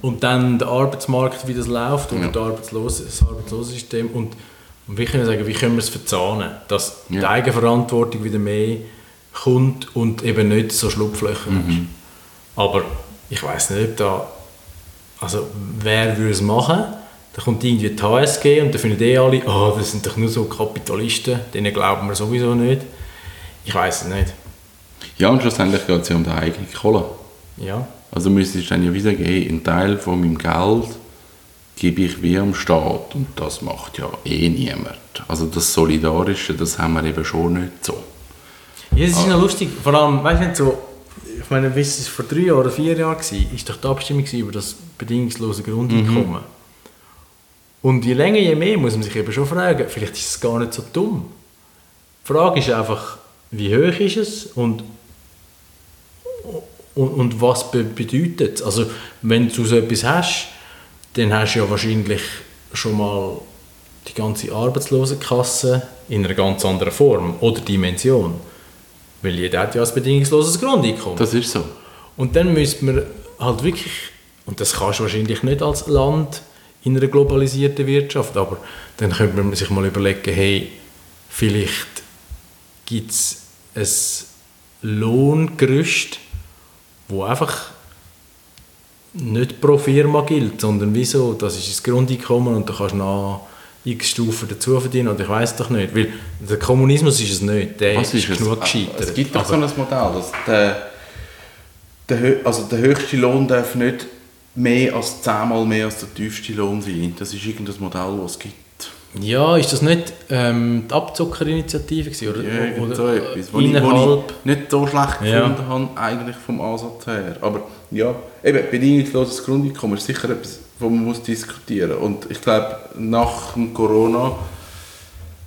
und dann der Arbeitsmarkt, wie das läuft und Ja. der Arbeitslose, das Arbeitslosensystem und, und wie können wir sagen, wie können wir es verzahnen, dass die Ja. Eigenverantwortung wieder mehr kommt und eben nicht so Schlupflöcher Mhm. Aber ich weiß nicht, ob da, also wer würde es machen? Da kommt irgendwie die HSG und da finden eh alle, oh, das sind doch nur so Kapitalisten, denen glauben wir sowieso nicht. Ich weiß es nicht. Ja, und schlussendlich geht es ja um die eigene Kohle. Ja. Also müsstest du dann ja wieder gehen, einen Teil von meinem Geld gebe ich wie am Staat und das macht ja eh niemand. Also das Solidarische, das haben wir eben schon nicht so. Ja, es ist noch lustig, vor allem, weißt du, nicht so, ich meine, bis es vor drei oder vier Jahren war, ist doch die Abstimmung über das bedingungslose Grundeinkommen. Und je länger, je mehr muss man sich eben schon fragen, vielleicht ist es gar nicht so dumm. Die Frage ist einfach, wie hoch ist es und, und, und was be bedeutet es? Also, wenn du so etwas hast, dann hast du ja wahrscheinlich schon mal die ganze Arbeitslosenkasse in einer ganz anderen Form oder Dimension. Weil jeder hat ja ein bedingungsloses Grundeinkommen. Das ist so. Und dann müsste man halt wirklich, und das kannst du wahrscheinlich nicht als Land in einer globalisierten Wirtschaft, aber dann könnte man sich mal überlegen, hey, vielleicht gibt es ein Lohngerüst, wo einfach nicht pro Firma gilt, sondern wieso, das ist das Grundeinkommen und da kannst du noch x Stufen dazu verdienen und ich weiß doch nicht, weil der Kommunismus ist es nicht, der Was ist, ist es? genug Ah, gescheitert. Es gibt doch so ein Modell, dass der, der, also der höchste Lohn darf nicht mehr als zehnmal mehr als der tiefste Lohn sein. Das ist irgendein Modell, das es gibt. Ja, ist das nicht ähm, die Abzuckerinitiative gewesen, oder? Ja, irgend oder so etwas, wo ich, innerhalb... ich nicht so schlecht Ja. gefunden habe, eigentlich vom Ansatz her. Aber ja, eben, bedingungsloses Grundeinkommen ist sicher etwas, wo man muss diskutieren muss. Und ich glaube, nach dem Corona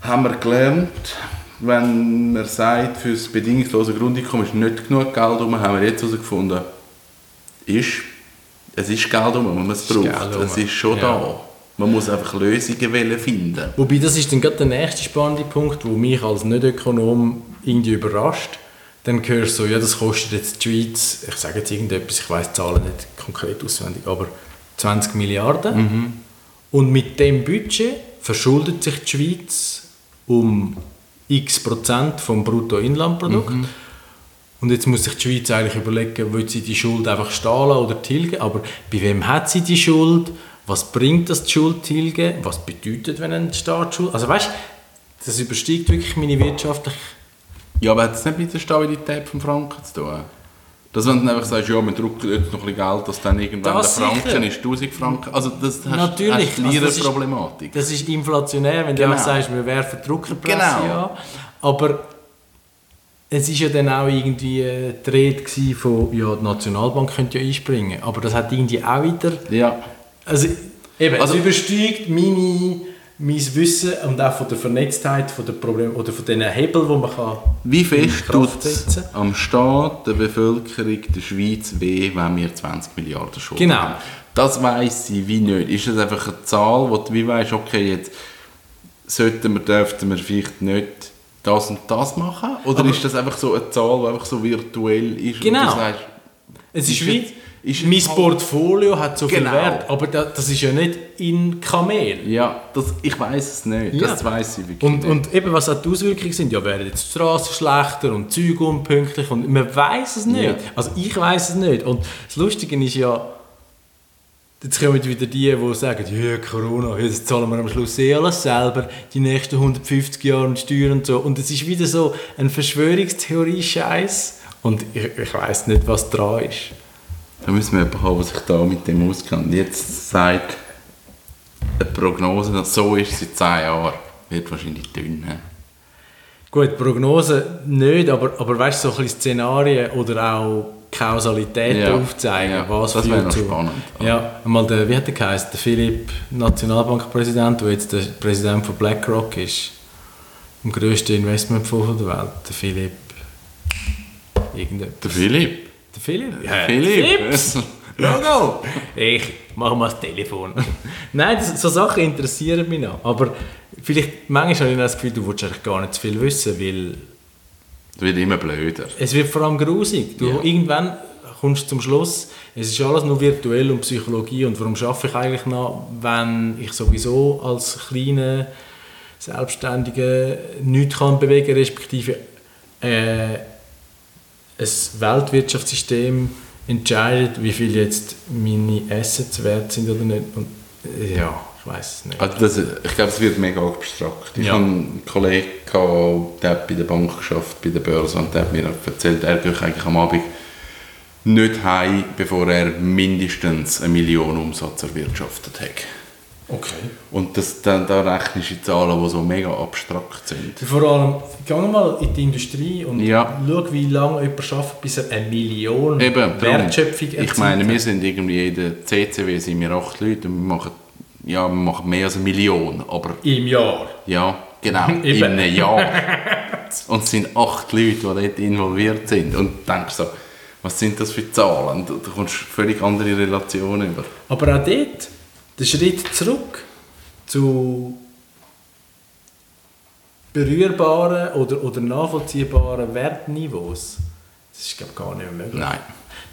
haben wir gelernt, wenn man sagt, für das bedingungslose Grundeinkommen ist nicht genug Geld rum, haben wir jetzt herausgefunden, ist, es ist Geld wenn man es braucht. Es ist schon Ja. da. Man muss einfach Lösungen finden. Wobei, das ist dann gerade der nächste spannende Punkt, wo mich als Nicht-Ökonom irgendwie überrascht. Dann hörst du so, ja, das kostet jetzt die Schweiz, ich sage jetzt irgendetwas, ich weiß die Zahlen nicht konkret auswendig, aber 20 Milliarden. Und mit dem Budget verschuldet sich die Schweiz um x Prozent vom Bruttoinlandprodukt. Mhm. Und jetzt muss sich die Schweiz eigentlich überlegen, will sie die Schuld einfach stehen lassen oder tilgen. Aber bei wem hat sie die Schuld? Was bringt das die Schuld tilgen? Was bedeutet, wenn ein Staat Schuld... Also weißt das übersteigt wirklich meine wirtschaftliche... Ja, aber hat es nicht mit der Stabilität des Franken zu tun? Dass wenn du dann einfach sagst, ja, wir drucken jetzt noch ein bisschen Geld, dass dann irgendwann Das der Franken sicher. ist 1000 Franken. Also das hast, Natürlich. hast Also das ist- Problematik. Das ist inflationär, wenn Genau. du auch sagst, wir werfen Druckerpresse Genau. an. Aber es ist ja dann auch irgendwie äh, die Rede von, ja, die Nationalbank könnte ja einspringen. Aber das hat irgendwie auch wieder... ja. Also, eben, Also- es übersteigt meine, mein Wissen und auch von der Vernetztheit von der Problem oder von den Hebeln, die man kann Wie fest tut es am Staat, der Bevölkerung, der Schweiz weh, wenn wir 20 Milliarden Schulden Genau. haben? Das weiss sie wie nicht. Ist das einfach eine Zahl, wo du wie weißt, okay, jetzt sollten wir, dürften wir vielleicht nicht das und das machen? Oder Aber- ist das einfach so eine Zahl, die einfach so virtuell ist Genau. sagst, Es ist, Ist wie, ist mein halt- Portfolio hat so viel Genau. Wert, aber da, das ist ja nicht in Kamel. ja, das, ich weiß es nicht. Ja. Das weiß ich wirklich Und, nicht. und eben, was auch die Auswirkungen sind, ja, werden jetzt die Straßen schlechter und Züge unpünktlich und man weiß es nicht. Ja. Also ich weiß es nicht. Und das Lustige ist ja, jetzt kommen wieder die, die sagen, ja, Corona, jetzt zahlen wir am Schluss eh alles selber, die nächsten 150 Jahre und Steuern und so. Und es ist wieder so ein Verschwörungstheorie-Scheiß und ich, ich weiß nicht, was dran ist. Da müssen wir jemanden haben, der sich da mit dem auskennt. Jetzt sagt eine Prognose, dass so ist in 10 Jahren, wird wahrscheinlich dünn. he? Gut, Prognose nicht, aber, aber weißt du, so ein bisschen Szenarien oder auch Kausalitäten Ja, aufzeigen, ja, was das wäre zu- spannend. Ja, einmal der, wie hat der geheißen, der Philipp, Nationalbankpräsident, der jetzt der Präsident von BlackRock ist, dem grössten Investmentfonds der Welt, der Philipp, irgendetwas. Der Philipp. Der Philipp? Ja, Philipp. Philips. <laughs> Logo! Ich mache mal das Telefon. Nein, das, so Sachen interessieren mich noch. Aber vielleicht, manchmal habe ich das Gefühl, du willst eigentlich gar nicht zu viel wissen, weil Es wird immer blöder. es wird vor allem grusig. Du, Ja. Irgendwann kommst du zum Schluss, es ist alles nur virtuell und Psychologie und warum schaffe ich eigentlich noch, wenn ich sowieso als kleiner Selbstständiger nichts kann bewegen, respektive äh, ein Weltwirtschaftssystem entscheidet, wie viel jetzt meine Assets wert sind oder nicht. Und, äh, ja, ich weiß es nicht. Also das, ich glaube, es wird mega abstrakt. Ich Ja. habe einen Kollegen, gehabt, der hat bei der Bank geschafft, bei der Börse, und der hat mir erzählt, er geht eigentlich am Abend nicht heim, bevor er mindestens eine Million Umsatz erwirtschaftet hat. Okay. Und das, da, da rechnest du Zahlen, die so mega abstrakt sind. Vor allem, geh mal in die Industrie und Ja. schau, wie lange jemand arbeitet, bis er eine Million Eben. Wertschöpfung Ich meine, wir sind irgendwie in der CCW sind wir acht Leute und wir machen, ja, wir machen mehr als eine Million, aber im Jahr. ja, genau, <laughs> in einem Jahr. <laughs> Und es sind acht Leute, die dort involviert sind. Und denkst so, was sind das für Zahlen? Du, du kommst völlig andere Relationen über. Aber auch dort, der Schritt zurück zu berührbaren oder, oder nachvollziehbaren Wertniveaus, das ist glaube ich, gar nicht mehr möglich. Nein.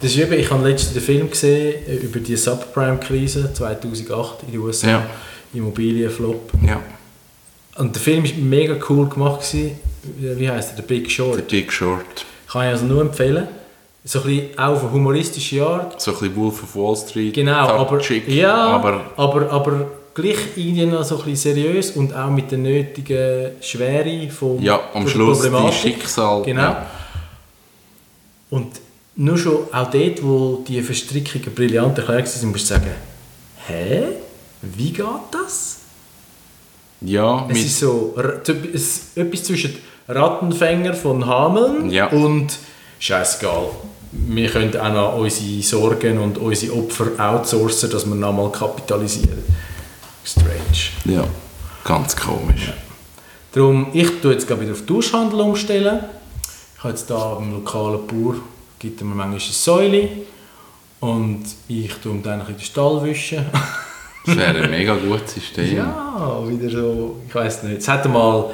Das ist eben, ich habe letztens den Film gesehen äh, über die Subprime-Krise 2008 in den USA, Ja. Immobilienflop. Ja, Und der Film war mega cool gemacht. Gewesen. Wie heißt er? The Big der Short. Big Short. Kann ich also nur empfehlen. So ein bisschen auch auf eine humoristische Art. So ein bisschen Wolf of Wall Street. Genau, aber, ja, aber aber, aber gleich irgendwie noch so ein bisschen seriös und auch mit der nötigen Schwere vom, ja, am von Schluss die. Schicksal. Genau. Ja. Und nur schon auch dort, wo die Verstrickungen brillant erklärt waren, musst du sagen, hä? Wie geht das? Ja, Es ist so es, etwas zwischen Rattenfänger von Hameln Ja. und scheißegal. Wir können auch noch unsere Sorgen und unsere Opfer outsourcen, dass wir nochmal kapitalisieren. Strange. ja, ganz komisch. Darum, ich tue jetzt wieder auf Duschhandel umstellen. Ich habe jetzt hier beim lokalen Bauer, gibt mir manchmal eine Säule und ich tue ihm dann bisschen den Stall wischen. Das wäre ein mega gutes System. Ja, wieder so, ich weiß nicht. Es hat mal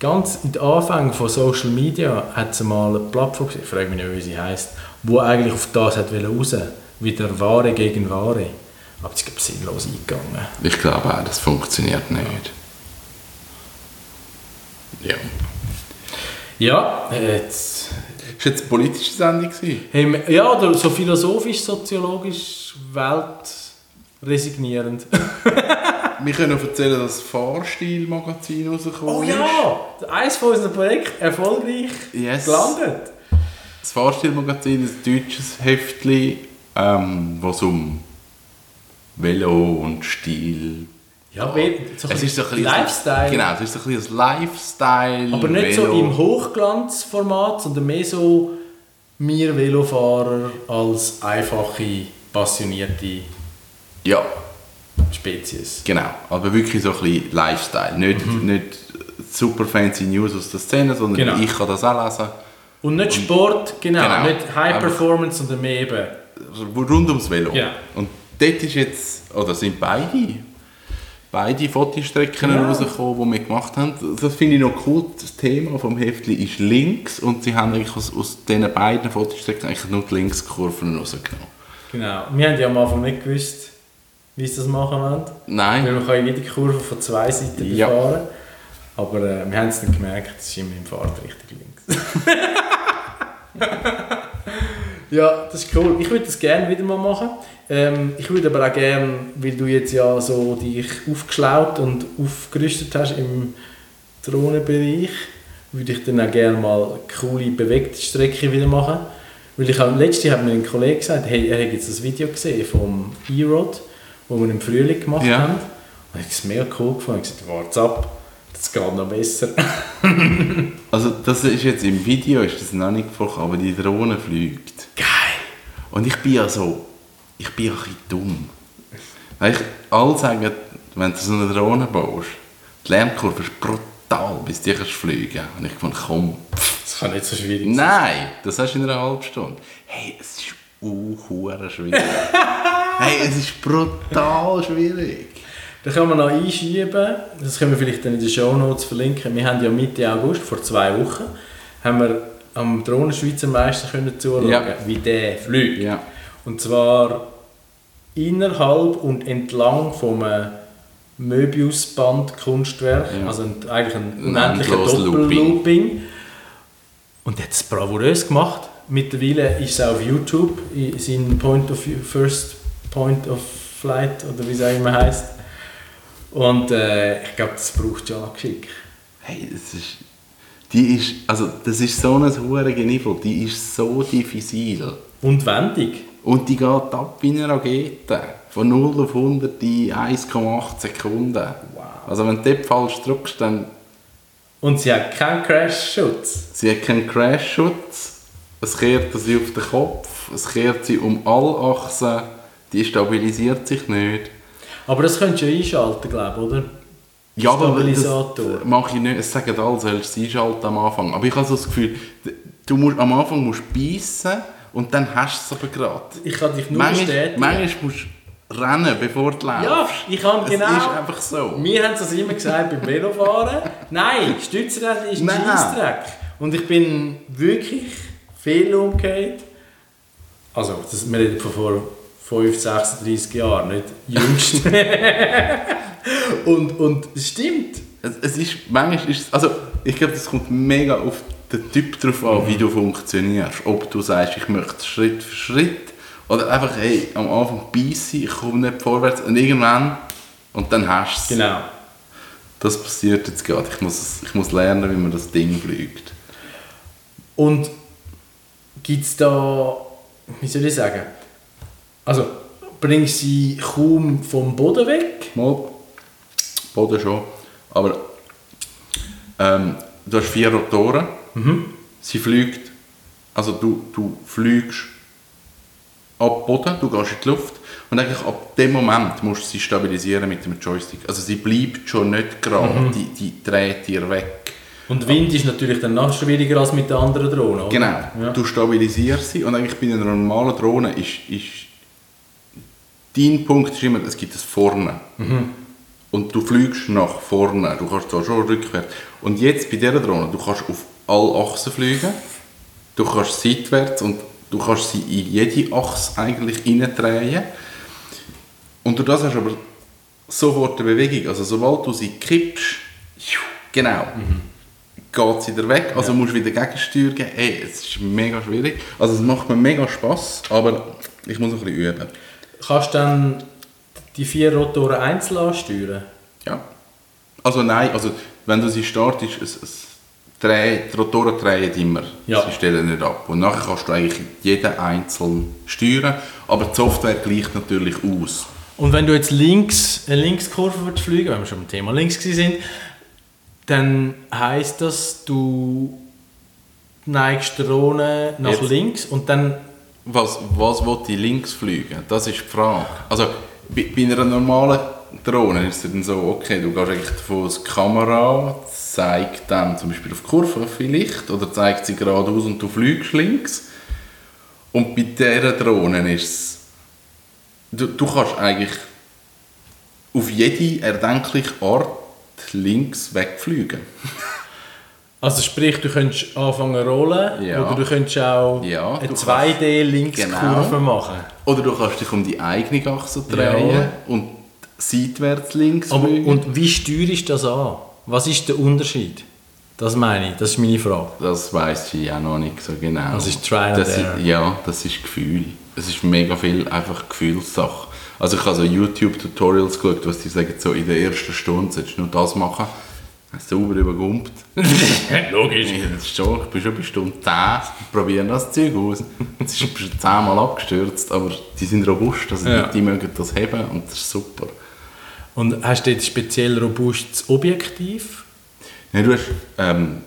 ganz in den Anfängen von Social Media hat es mal eine Plattform, ich frage mich nicht, wie sie heißt, wo eigentlich auf das hat wollen raus, wieder Ware gegen Ware. Aber es ist sinnlos eingegangen. Ich glaube auch, das funktioniert nicht. Ja. Ja, jetzt... Ist jetzt eine politische Sendung gewesen? Ja, oder so philosophisch, soziologisch, weltresignierend. <laughs> Wir können auch erzählen, dass das Fahrstil-Magazin rausgekommen Oh ist. ja! Eines von unseren Projekten erfolgreich Yes. gelandet. Das Fahrstil-Magazin ist ein deutsches Heftchen, ähm, wo es um Velo und Stil... Ja, so Es ist so ein bisschen Lifestyle. Genau, es ist so ein bisschen ein Lifestyle. Aber nicht Velo. so im Hochglanzformat, sondern mehr so wir Velofahrer als einfache, passionierte Ja, Spezies. genau. Aber wirklich so ein bisschen Lifestyle. Nicht, nicht super fancy News aus der Szene, sondern Mhm. Genau. ich kann das auch lesen. Und nicht Sport, genau, Genau. nicht High Performance, sondern mehr eben. Rund ums Velo. Ja. Und dort ist jetzt, oder sind beide, beide Fotostrecken Ja. rausgekommen, die wir gemacht haben. Das finde ich noch cool. Das Thema vom Heftli ist links und sie haben eigentlich aus, aus diesen beiden Fotostrecken eigentlich nur die Linkskurven rausgenommen. Genau. Wir haben ja am Anfang nicht gewusst, wie sie das machen wollen. Weil Nein, man kann ja jede Kurve von zwei Seiten Ja. befahren. Aber äh, wir haben es dann gemerkt, es ist immer im Fahrtrichtung links. <laughs> <laughs> ja, das ist cool. Ich würde das gerne wieder mal machen. Ähm, ich würde aber auch gerne, weil du jetzt ja so dich aufgeschlaut und aufgerüstet hast im Drohnenbereich, würde ich dann auch gerne mal coole bewegte Strecke wieder machen. Weil ich habe, letztes Jahr hat mir ein Kollege gesagt, hey, er hat jetzt das Video gesehen vom E-Rod, das wir im Frühling gemacht Ja. haben. Und ich habe es mega cool gefunden. Ich habe gesagt, warte ab, das geht noch besser. <laughs> also das ist jetzt im Video, ist das noch nicht vorgekommen, aber die Drohne fliegt. Geil! Und ich bin ja so, ich bin ja ein bisschen dumm. Weißt, alle sagen, wenn du so eine Drohne baust, die Lernkurve ist brutal, bis du kannst fliegen. Und ich fand, komm, Das kann nicht so schwierig sein. nein, das hast du in einer halben Stunde. Hey, es ist uh, schwierig. <laughs> hey, es ist brutal schwierig. Da können wir noch einschieben, das können wir vielleicht dann in den Shownotes verlinken. Wir haben ja Mitte August, vor zwei Wochen, haben wir am Drohnenschweizer Meister können zuschauen, Ja. wie der fliegt. Ja. Und zwar innerhalb und entlang vom äh, Möbiusband-Kunstwerk, Ja. also ein, eigentlich ein unendlicher Doppellooping. Und er hat es bravourös gemacht. Mittlerweile ist es auf YouTube, in- sein Point of First Point of Flight, oder wie es auch immer heisst. Und äh, ich glaube, das braucht schon noch Geschick. Hey, das ist, die ist, also das ist so ein hohes Niveau, die ist so diffizil. Und wendig. Und die geht ab wie eine Rakete. Von 0 auf 100 in 1,8 Sekunden. Wow. Also wenn du dort falsch drückst, dann Und sie hat keinen Crash-Schutz. sie hat keinen Crashschutz. Es kehrt sie auf den Kopf, es kehrt sie um alle Achsen, die stabilisiert sich nicht. Aber das könntest du ja einschalten, glaube ich, oder? Ja, aber Stabilisator. das mache ich nicht. Es sagen alle, sollst du es einschalten am Anfang. Aber ich habe so das Gefühl, du musst, am Anfang musst du beißen und dann hast du es aber gerade. Ich kann dich nur Manchmal, bestätigen. manchmal musst du rennen, bevor du läufst. Ja, ich kann genau. Es ist einfach so. Wir haben es immer gesagt beim Velofahren. Nein, Stützräder ist ein Nein. Scheissdreck. Und ich bin wirklich viel umgekehrt. Also, das, wir reden von vor 5, 36 Jahren, nicht jüngst. <laughs> und, und es stimmt. Es, es ist, manchmal ist es, also ich glaube, das kommt mega auf den Typ drauf an, wie du funktionierst. Ob du sagst, ich möchte Schritt für Schritt oder einfach, hey, am Anfang beiße ich komme nicht vorwärts und irgendwann und dann hast du es. Genau. Das passiert jetzt gerade. Ich muss, ich muss lernen, wie man das Ding fliegt. Und gibt es da, wie soll ich sagen, also bringst du sie kaum vom Boden weg? Mal, Boden schon, aber ähm, du hast vier Rotoren. Sie fliegt, also du, du fliegst ab Boden, du gehst in die Luft und eigentlich ab dem Moment musst du sie stabilisieren mit dem Joystick. Also sie bleibt schon nicht gerade, die, die dreht dir weg. Und Wind ist natürlich dann noch schwieriger als mit den anderen Drohnen, oder? Genau, Ja. du stabilisierst sie und eigentlich bei einer normalen Drohne ist, ist dein Punkt ist immer, es gibt es vorne. Und du fliegst nach vorne, du kannst zwar schon rückwärts. Und jetzt bei dieser Drohne, du kannst auf alle Achsen fliegen, du kannst seitwärts und du kannst sie in jede Achse eigentlich reindrehen. Und durch das hast du aber sofort eine Bewegung. Also sobald du sie kippst, genau, geht es wieder weg, also musst du wieder Gegensteuer geben. Hey, es ist mega schwierig. Also es macht mir mega Spass, aber ich muss noch ein bisschen üben. Kannst du dann die vier Rotoren einzeln ansteuern? Ja. Also nein, also wenn du sie startest, es, es dreh, die Rotoren drehen immer. Ja. Sie stellen nicht ab. Und nachher kannst du eigentlich jeden einzeln steuern, aber die Software gleicht natürlich aus. Und wenn du jetzt links eine Linkskurve fliegen, wenn wir schon beim Thema links sind, dann heisst das, du neigst die Drohne nach Jetzt. links und dann Was, was will ich links fliegen? Das ist die Frage. Also bei, bei einer normalen Drohne ist es dann so, okay, du gehst eigentlich davon die Kamera zeigt dann zum Beispiel auf die Kurve vielleicht oder zeigt sie geradeaus und du fliegst links. Und bei dieser Drohne ist es, du, du kannst eigentlich auf jede erdenkliche Art links wegfliegen. <laughs> Also sprich, du könntest anfangen rollen Ja. oder du könntest auch Ja, eine du 2D-Linkskurve Genau. machen. Oder du kannst dich um die eigene Achse drehen Ja. und seitwärts links Aber, und wie steuerst du das an? Was ist der Unterschied? Das meine ich, das ist meine Frage. Das weiß ich auch noch nicht so genau. Das ist Trial das. Ist, ja, das ist Gefühl. Es ist mega viel einfach Gefühlssache. Also ich habe so YouTube-Tutorials geschaut, was die sagen, so in der ersten Stunde solltest du nur das machen. Hast sauber übergumpt. <laughs> Logisch. Das ist schon, ich bin schon bei Stunde 10 und probiere das Zeug aus. Jetzt ist schon 10 Mal abgestürzt, aber die sind robust, also Ja. die, die mögen das haben und das ist super. Und hast du jetzt speziell robustes Objektiv? Ja, du hast, ähm,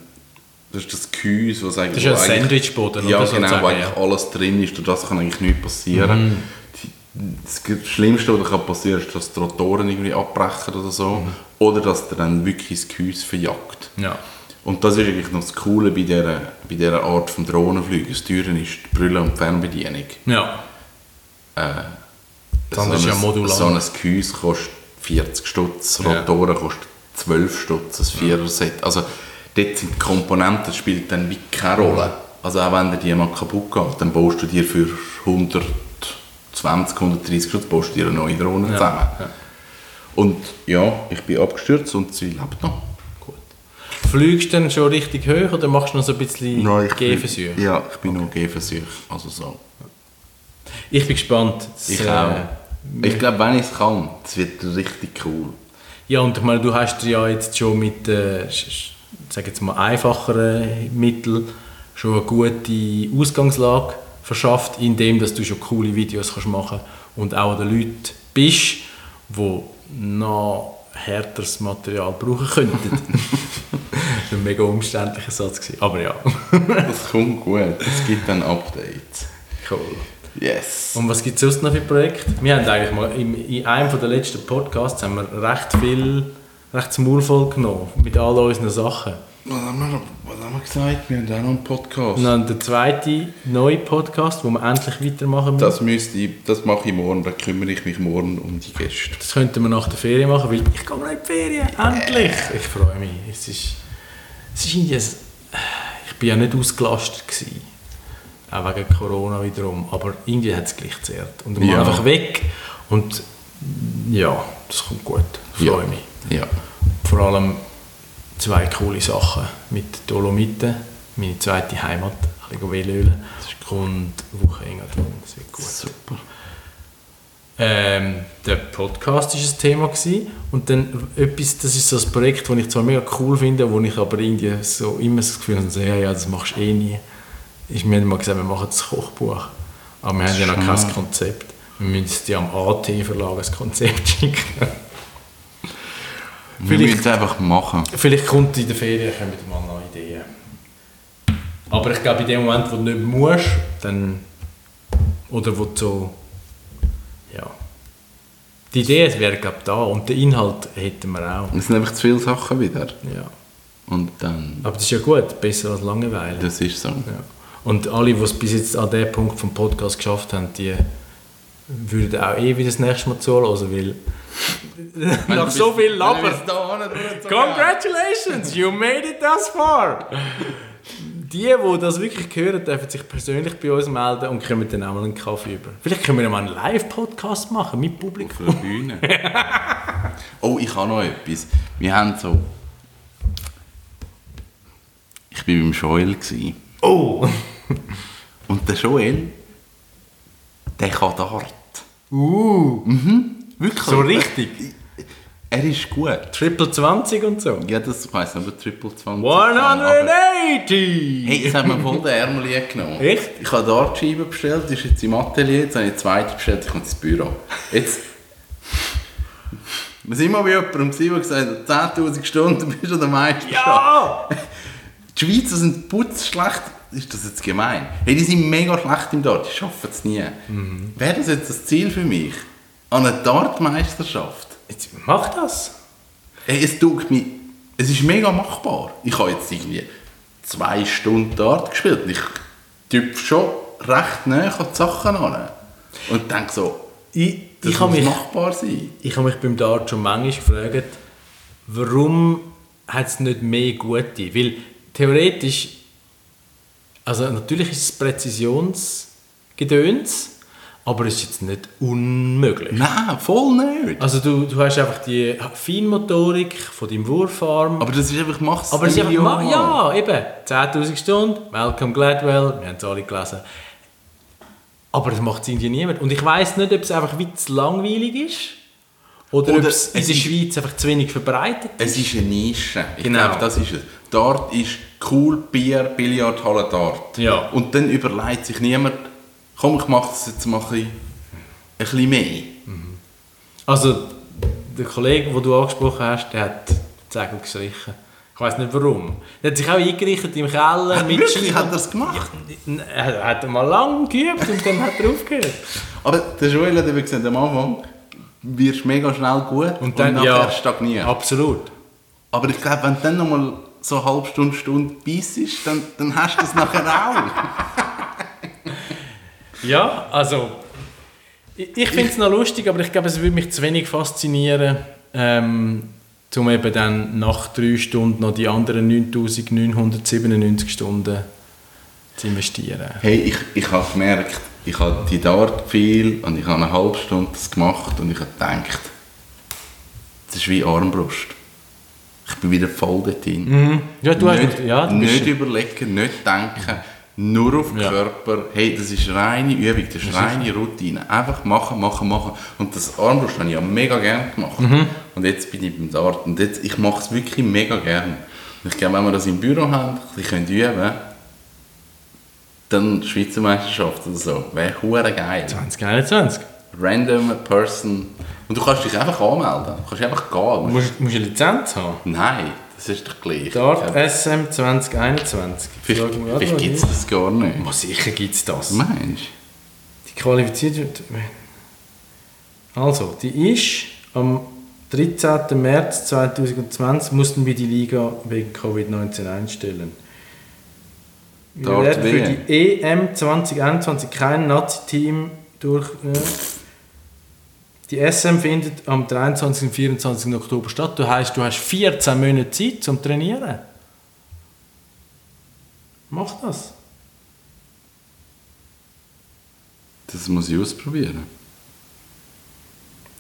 du hast das Gehäuse, was eigentlich... Das ist ein Sandwichboden, Ja, genau, wo eigentlich ja. alles drin ist, durch das kann eigentlich nichts passieren. Mhm. Das Schlimmste, was kann passieren ist, dass die Rotoren irgendwie abbrechen oder so. Mhm. Oder dass der dann wirklich das Gehäuse verjagt. Ja. Und das ist eigentlich noch das Coole bei dieser, bei dieser Art von Drohnenfliegen. Das Teure ist die Brille und die Fernbedienung. Ja. Dann ist so ja ein- modular. So ein Gehäuse kostet 40 Stutz, Ja. Rotoren kostet 12 Stutz, ein Vierer-Set. Also dort sind die Komponenten, das spielt dann wie keine Rolle. Also auch wenn dir die mal kaputt geht, dann baust du dir für 120, 130 Stutz baust du dir eine neue Drohne zusammen. ja. Und ja, ich bin abgestürzt und sie lebt noch. Gut. Fliegst du dann schon richtig hoch oder machst du noch so ein bisschen Gehversuche? Bin, ja, ich bin noch Gehversuch. Also so. Ich bin gespannt. Das, Ich äh, auch. Ich glaube, wenn ich es kann, es wird richtig cool. Ja, und ich meine, du hast dir ja jetzt schon mit, äh, sag jetzt mal, einfacheren Mitteln schon eine gute Ausgangslage verschafft, indem dass du schon coole Videos kannst machen und auch an den Leuten bist, die noch härteres Material brauchen könnten. <laughs> das war ein mega umständlicher Satz. Gewesen. Aber ja. Das kommt gut. Es gibt dann Updates. cool. Yes. Und was gibt es sonst noch für Projekte? Wir haben eigentlich mal in, in einem der letzten Podcasts haben wir recht viel, recht das Maul voll genommen mit all unseren Sachen. Was haben, wir, was haben wir gesagt? Wir haben auch noch einen Podcast. Und dann der zweite neue Podcast, wo wir endlich weitermachen müssen. Das, müsste ich, das mache ich morgen, da kümmere ich mich morgen um die Gäste. Das könnten wir nach der Ferien machen, weil ich noch in die Ferien, endlich! Ich freue mich. Es ist, es ist irgendwie, ein- ich bin ja nicht ausgelastet gewesen, auch wegen Corona wiederum, aber irgendwie hat es gleich zehrt. Und wir Ja. einfach weg und ja, das kommt gut. Ich freue Ja. mich. Ja. Vor allem zwei coole Sachen mit Dolomiten, meine zweite Heimat, ein bisschen Velölen und Woche Engadin, das wird gut. Super. Ähm, der Podcast war ein Thema gewesen. und dann etwas, das ist so ein Projekt, das ich zwar mega cool finde, wo ich aber irgendwie so immer das Gefühl habe, so, ja, ja, das machst du eh nie. Ist mir mal gesagt, wir machen das Kochbuch, aber wir haben ja noch kein. Konzept. Wir müssen dir am AT-Verlag ein Konzept schicken. Wir Vielleicht- müssen es einfach machen. Vielleicht kommt in der Ferien kommen mal neue Ideen. Aber ich glaube, in dem Moment, wo du nicht musst, dann. Oder wo du so. Ja. Die Idee wäre, glaube da und den Inhalt hätten wir auch. Es sind einfach zu viele Sachen wieder. Ja. Und dann, Aber das ist ja gut, besser als Langeweile. das ist so. Ja. Und alle, die es bis jetzt an diesem Punkt vom Podcast geschafft haben, die würden auch eh wieder das nächste Mal zuhören, weil nach so viel Labern. Congratulations, you made it thus far! Die, die das wirklich hören, dürfen sich persönlich bei uns melden und kommen dann auch mal einen Kaffee über. Vielleicht können wir mal einen Live-Podcast machen mit Publikum. Auf der Bühne. <laughs> oh, ich habe noch etwas. Wir haben so Ich war beim Joel. Oh! Und der Joel, der kann Dart. Uh! Wirklich. So richtig? Er ist gut. Triple 20 und so. Ja, das weiss aber Triple 20. Aber, 180! hey, jetzt haben wir voll den Ärmel genommen. Echt? Ich habe Dartscheiben bestellt, die ist jetzt im Atelier, jetzt habe ich die zweite bestellt, ich komme ins Büro. Jetzt... Wir sind mal bei jemandem der gesagt hat, 10'000 Stunden bist du der Meister. Ja! Die Schweizer sind putzschlecht. Ist das jetzt gemein? Hey, die sind mega schlecht im Dart, die schaffen es nie. Mhm. Wäre das jetzt das Ziel für mich? An einer Dartmeisterschaft? Jetzt mach das! Hey, es tut mir... Es ist mega machbar. Ich habe jetzt irgendwie zwei Stunden Dart gespielt und ich tüpfe schon recht nah an die Sachen an. Und denke so, Ich, das ich habe muss mich, machbar sein. ich habe mich beim Dart schon manchmal gefragt, warum hat es nicht mehr gute? Weil theoretisch, also natürlich ist es Präzisionsgedöns, aber es ist jetzt nicht unmöglich. Nein, voll nicht. Also du, du hast einfach die Feinmotorik von deinem Wurfarm. Aber das ist einfach, mach's Aber es ist einfach, ma- ja, eben, 10'000 Stunden, Malcolm Gladwell, wir haben es alle gelesen. Aber das macht es irgendwie niemand. Und ich weiss nicht, ob es einfach wie zu langweilig ist oder, ob Oder es in der Schweiz einfach zu wenig verbreitet ist. Es ist eine Nische. Ich Genau. glaube, das ist es. Dart ist cool, Bier, Billardhalle, Dart. Ja. Und dann überlegt sich niemand, komm, ich mache das jetzt mal ein bisschen, ein bisschen mehr. Also, der Kollege, den du angesprochen hast, der hat die Segel gestrichen. Ich weiß nicht warum. Der hat sich auch eingerichtet im Keller mit Wirklich, hat er es gemacht? Er hat mal lang geübt und dann hat er aufgehört. Aber der Joel hat eben gesagt, am Anfang wirst du mega schnell gut Und dann, nachher ja, stagniert. absolut. Aber ich glaube, wenn du dann nochmal so eine halbe Stunde, Stunde beißt, dann, dann hast du es nachher auch. <laughs> Ja, also ich, ich finde es noch lustig, aber ich glaube, es würde mich zu wenig faszinieren, ähm, um eben dann nach drei Stunden noch die anderen 9997 Stunden zu investieren. Hey, ich, ich habe gemerkt, ich habe die Dart viel und ich habe eine halbe Stunde das gemacht und ich habe gedacht, das ist wie Armbrust. Ich bin wieder voll dort drin. Mhm. Ja, du hast nicht, ja, du nicht überlegen, nicht denken, nur auf den Ja. Körper. Hey, das ist reine Übung, das ist reine Routine. Einfach machen, machen, machen. Und das Armbrust habe ich ja mega gerne gemacht. Mhm. Und jetzt bin ich beim Dart und jetzt, ich mache es wirklich mega gerne. Ich glaube, wenn wir das im Büro haben, ein bisschen üben können, dann Schweizer Meisterschaft oder so. Wäre hure geil. 2021. Random person. Und du kannst dich einfach anmelden. Du kannst einfach gehen. Du musst, musst eine Lizenz haben. Nein, das ist doch gleich. Dart SM 2021. Vielleicht, vielleicht gibt es das gar nicht. Oh, sicher gibt es das. Meinst Die qualifiziert wird. Also, die ist am 13. März 2020 mussten wir die Liga wegen Covid-19 einstellen. Wir werden für die EM 2021 kein Nazi-Team durch. Äh, die SM findet am 23. und 24. Oktober statt. Das heisst, du hast 14 Monate Zeit zum Trainieren. Mach das. Das muss ich ausprobieren.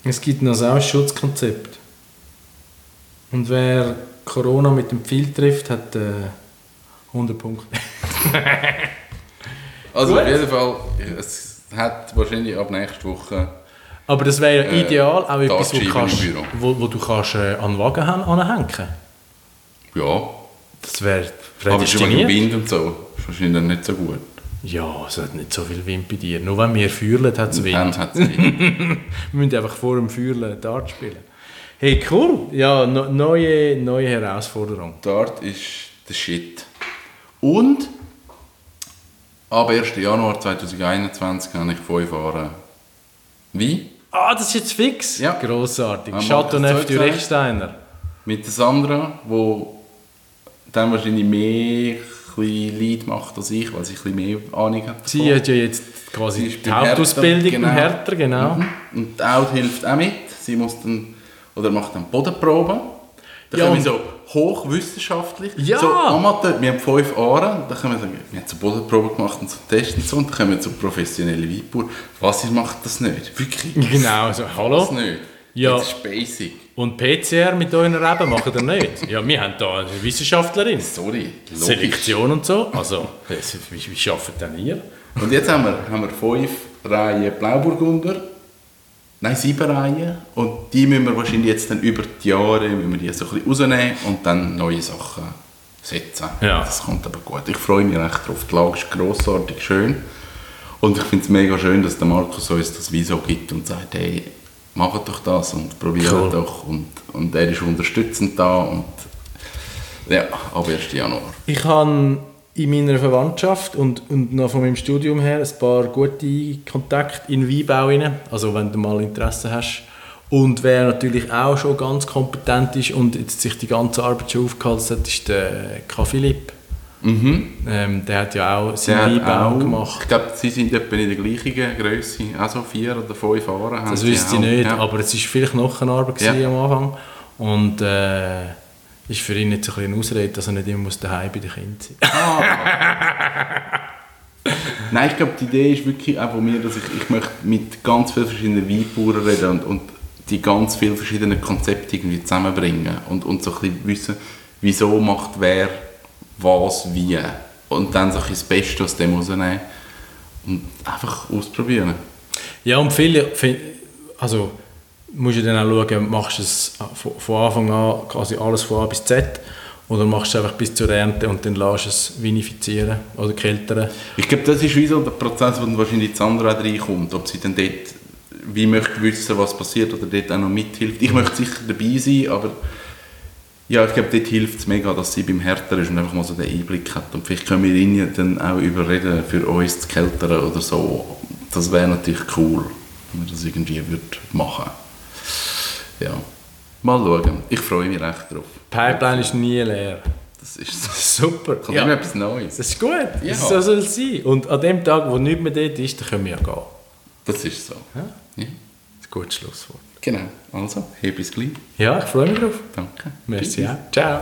Es gibt noch ein Schutzkonzept. Und wer Corona mit dem Pfeil trifft, hat äh, 100 Punkte. <laughs> <laughs> Also Gut. auf jeden Fall, es hat wahrscheinlich ab nächster Woche... Aber das wäre ja Äh, ideal, auch etwas, wo, kannst, wo, wo du kannst äh, an den Wagen anhängen Ja, Das wäre aber schon prädestiniert. Wind und so. ist wahrscheinlich dann nicht so gut. Ja, es hat nicht so viel Wind bei dir. Nur wenn wir feuern, hat es Wind. Dann hat es Wind. <laughs> Wir müssen einfach vor dem Feuern Dart spielen. Hey, cool. Ja, no, neue, neue Herausforderung. Dart ist der Shit. Und ab 1. Januar 2021 habe ich fünf Jahre Wein Ah, das ist jetzt fix? Ja. Grossartig. Ah, Chateauneuf du das Rechsteiner. mit der Sandra, wo dann wahrscheinlich mehr Leid macht als ich, weil sie ein bisschen mehr Ahnung hat. Sie hat ja jetzt quasi die Hauptausbildung genau. Hertha, genau. Mhm. Und die Out hilft auch mit. Sie muss dann, oder macht dann Bodenproben. Da Ja, und- so hochwissenschaftlich, Ja. so Amateur, wir haben fünf Jahre, da können wir sagen, wir haben so Bodenproben gemacht und so Tests und so, und dann kommen wir so professionelle Weibauer. Was, ihr macht das nicht? Wirklich? Genau, so, Das hallo? nicht. Ja. Das ist basic. Und PCR mit euren Reben machen ihr nicht? Ja, wir haben da eine Wissenschaftlerin. Sorry, logisch. Selektion und so. Also, <laughs> wie, wie schafft denn ihr? Und jetzt haben wir, haben wir fünf Reihen Blauburgunder. Nein, sieben Reihen. Und die müssen wir wahrscheinlich jetzt dann über die Jahre müssen wir die so ein bisschen rausnehmen und dann neue Sachen setzen. Ja. Das kommt aber gut. Ich freue mich recht drauf. Die Lage ist grossartig schön. Und ich finde es mega schön, dass der Markus uns das Wieso gibt und sagt, hey, macht doch das und probiert Cool. doch. Und, und er ist unterstützend da. Und ja, ab 1. Januar. Ich habe in meiner Verwandtschaft und, und noch von meinem Studium her ein paar gute Kontakte in Weinbau rein. Also wenn du mal Interesse hast. Und wer natürlich auch schon ganz kompetent ist und jetzt sich die ganze Arbeit schon aufgehalten hat, ist der K. Philipp. Ähm, der hat ja auch seinen Weinbau gemacht. Ich glaube, sie sind etwa in der gleichen Größe, also vier oder fünf Jahre. Das sie wüsste ich nicht, Ja. aber es war vielleicht noch eine Arbeit Ja. am Anfang. Und äh, ist für ihn jetzt ein bisschen eine Ausrede, dass er nicht immer muss daheim bei den Kindern sein <laughs> Nein, ich glaube, die Idee ist wirklich auch von mir, dass ich, ich möchte mit ganz vielen verschiedenen Weinbauern reden und, und die ganz vielen verschiedenen Konzepte irgendwie zusammenbringen und, und so ein bisschen wissen, wieso macht wer was wie. Und dann so ein das Beste aus dem rausnehmen und einfach ausprobieren. Ja, und viele, also musst du dann auch schauen, machst du es von, Anfang an quasi alles von A bis Z oder machst du es einfach bis zur Ernte und dann lässt du es vinifizieren oder keltern. Ich glaube, das ist wie so der Prozess, wo wahrscheinlich das andere auch reinkommt. Ob sie dann dort, wie möchte wissen, was passiert oder dort auch noch mithilft. Ich möchte sicher dabei sein, aber ja, ich glaube, dort hilft es mega, dass sie beim Härter ist und einfach mal so den Einblick hat. Und vielleicht können wir ihn dann auch überreden, für uns zu kältern oder so. Das wäre natürlich cool, wenn wir das irgendwie würde machen Ja, mal schauen. Ich freue mich recht drauf. Pipeline ist nie leer. Das ist so. <laughs> Super. Kommt immer etwas Neues. Das ist gut. Ja. So soll es sein. Und an dem Tag, wo nichts mehr dort ist, dann können wir ja gehen. Das ist so. Ja? Ja. Das ist ein gutes Schlusswort. Genau. Also, hey, bis gleich. Ja, ich freue mich drauf. Danke. Merci. Ciao.